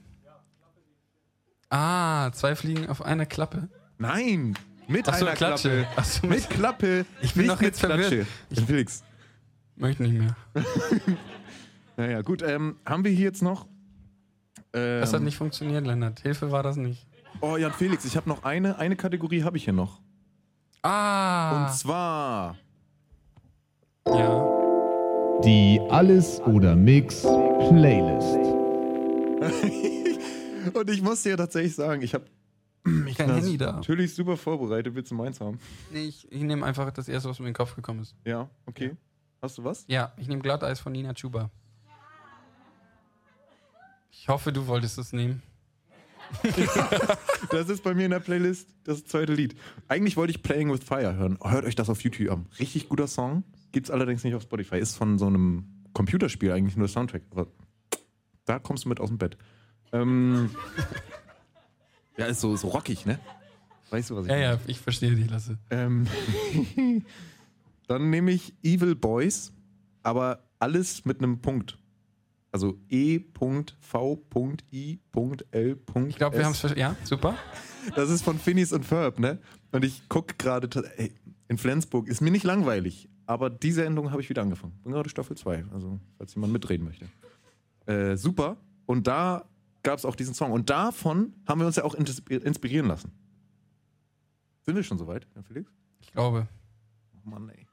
Ah, zwei Fliegen auf einer Klappe. Nein, mit Ach so, einer Klatsche. Klappe. So, mit Klappe. Ich bin doch jetzt mit Klatsche. verwirrt. Ich Felix. Möchte nicht mehr. Naja, gut. Ähm, haben wir hier jetzt noch. Ähm, Das hat nicht funktioniert, Lennart. Hilfe war das nicht. Oh, Jan Felix, ich habe noch eine, eine Kategorie habe ich hier noch. Ah. Und zwar. Ja. Die Alles oder Mix Playlist. Und ich muss dir tatsächlich sagen, ich habe mich Kein Handy da. natürlich super vorbereitet. Willst du meins haben? Nee, ich, ich nehme einfach das erste, was mir in den Kopf gekommen ist. Ja, okay. Hast du was? Ja, ich nehme Glatteis von Nina Chuba. Ich hoffe, du wolltest es nehmen. Das ist bei mir in der Playlist das zweite Lied. Eigentlich wollte ich Playing with Fire hören. Hört euch das auf YouTube an. Richtig guter Song. Gibt's allerdings nicht auf Spotify. Ist von so einem Computerspiel eigentlich nur der Soundtrack. Aber da kommst du mit aus dem Bett. Ähm, ja, ist so, so rockig, ne? Weißt du, was ich Ja, meine? ja, ich verstehe dich, Lasse. Ähm, dann nehme ich Evil Boys, aber alles mit einem Punkt. Also E.V.I.L. Ich glaube, wir haben es verstanden. Ja, super. Das ist von Phineas und Ferb, ne? Und ich gucke gerade, in Flensburg ist mir nicht langweilig, aber diese Endung habe ich wieder angefangen. Bin gerade Staffel 2, also falls jemand mitreden möchte. Äh, super. Und da gab es auch diesen Song. Und davon haben wir uns ja auch inspir- inspirieren lassen. Sind wir schon soweit, Herr Felix? Ich glaube. Oh Mann, ey.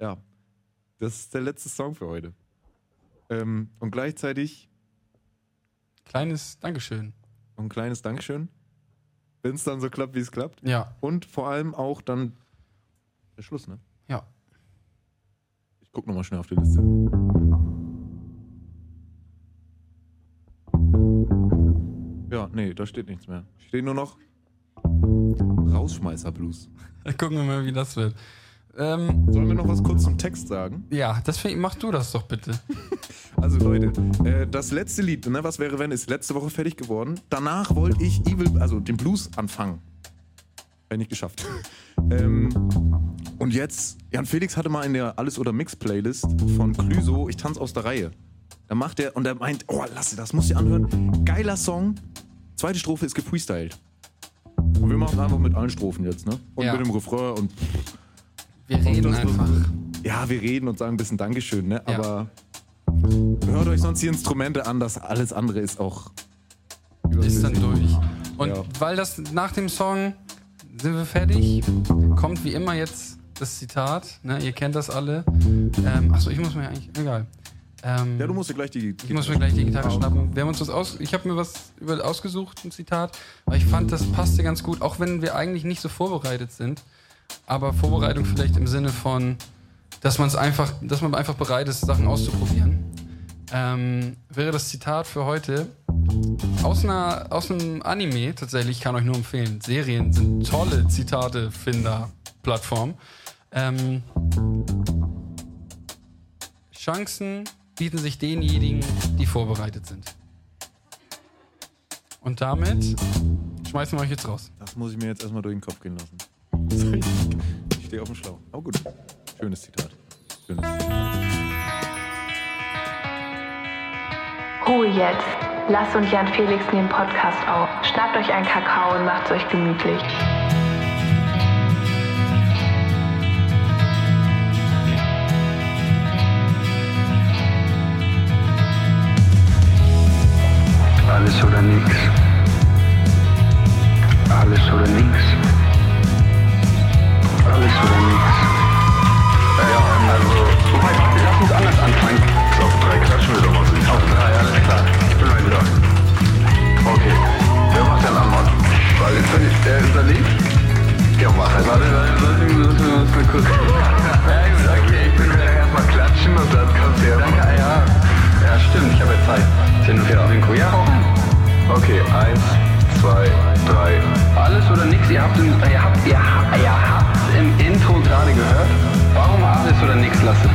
Ja. Das ist der letzte Song für heute. Ähm, und gleichzeitig Kleines Dankeschön. ein kleines Dankeschön. Wenn es dann so klappt, wie es klappt. Ja. Und vor allem auch dann der Schluss, ne? Ja. Ich guck nochmal schnell auf die Liste. Ja, nee, da steht nichts mehr. Steht nur noch Rausschmeißer-Blues. Gucken wir mal, wie das wird. Ähm, Sollen wir noch was kurz zum Text sagen? ja, das find, mach du das doch bitte. Also Leute, äh, das letzte Lied, ne, was wäre wenn, ist letzte Woche fertig geworden. Danach wollte ich Evil, also den Blues anfangen. Wäre nicht geschafft. ähm, und jetzt, Jan Felix hatte mal in der Alles oder Mix Playlist von Clüso, ich tanze aus der Reihe. Da macht er und er meint, oh, lasse das, musst du dir anhören. Geiler Song. Zweite Strophe ist gefreestylt. Und wir machen einfach mit allen Strophen jetzt, ne? Und Ja. mit dem Refrain und Wir reden einfach. ja, wir reden und sagen ein bisschen Dankeschön, ne? Ja. Aber hört euch sonst die Instrumente an, das alles andere ist auch. Ist dann durch. Und Ja. weil das nach dem Song sind wir fertig, kommt wie immer jetzt das Zitat. Ne? Ihr kennt das alle. Ähm, achso, ich muss mir eigentlich. Egal. Ähm, Ja, du musst dir gleich die. Ich muss mir gleich die Gitarre schnappen. Wir haben uns das aus, ich habe mir was über, ausgesucht, ein Zitat, weil ich fand, das passte ganz gut, auch wenn wir eigentlich nicht so vorbereitet sind. Aber Vorbereitung vielleicht im Sinne von, dass man es einfach, dass man einfach bereit ist, Sachen auszuprobieren. Ähm, wäre das Zitat für heute aus, einer, aus einem Anime tatsächlich, ich kann euch nur empfehlen. Serien sind tolle Zitate-Finder-Plattform. Ähm, Chancen bieten sich denjenigen, die vorbereitet sind. Und damit schmeißen wir euch jetzt raus. Das muss ich mir jetzt erstmal durch den Kopf gehen lassen. Ich stehe auf dem Schlauch. Aber gut. Schönes Zitat. Schönes Zitat. Ruhe jetzt. Lass und Jan Felix nehmen Podcast auf. Schnappt euch einen Kakao und macht's euch gemütlich. Alles oder nix. Alles oder nix. Okay, er er den eins, zwei, drei. Alles oder nix? Ihr habt, im, ihr habt, ihr habt, ihr habt im Intro gerade gehört. Warum alles oder nix lassen?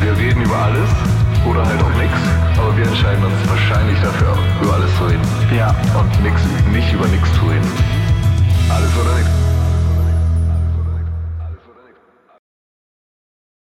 Wir reden über alles oder halt auch nix, aber wir entscheiden uns wahrscheinlich dafür, über alles zu reden. Ja. Und nix, nicht über nix zu reden. Alles oder nix.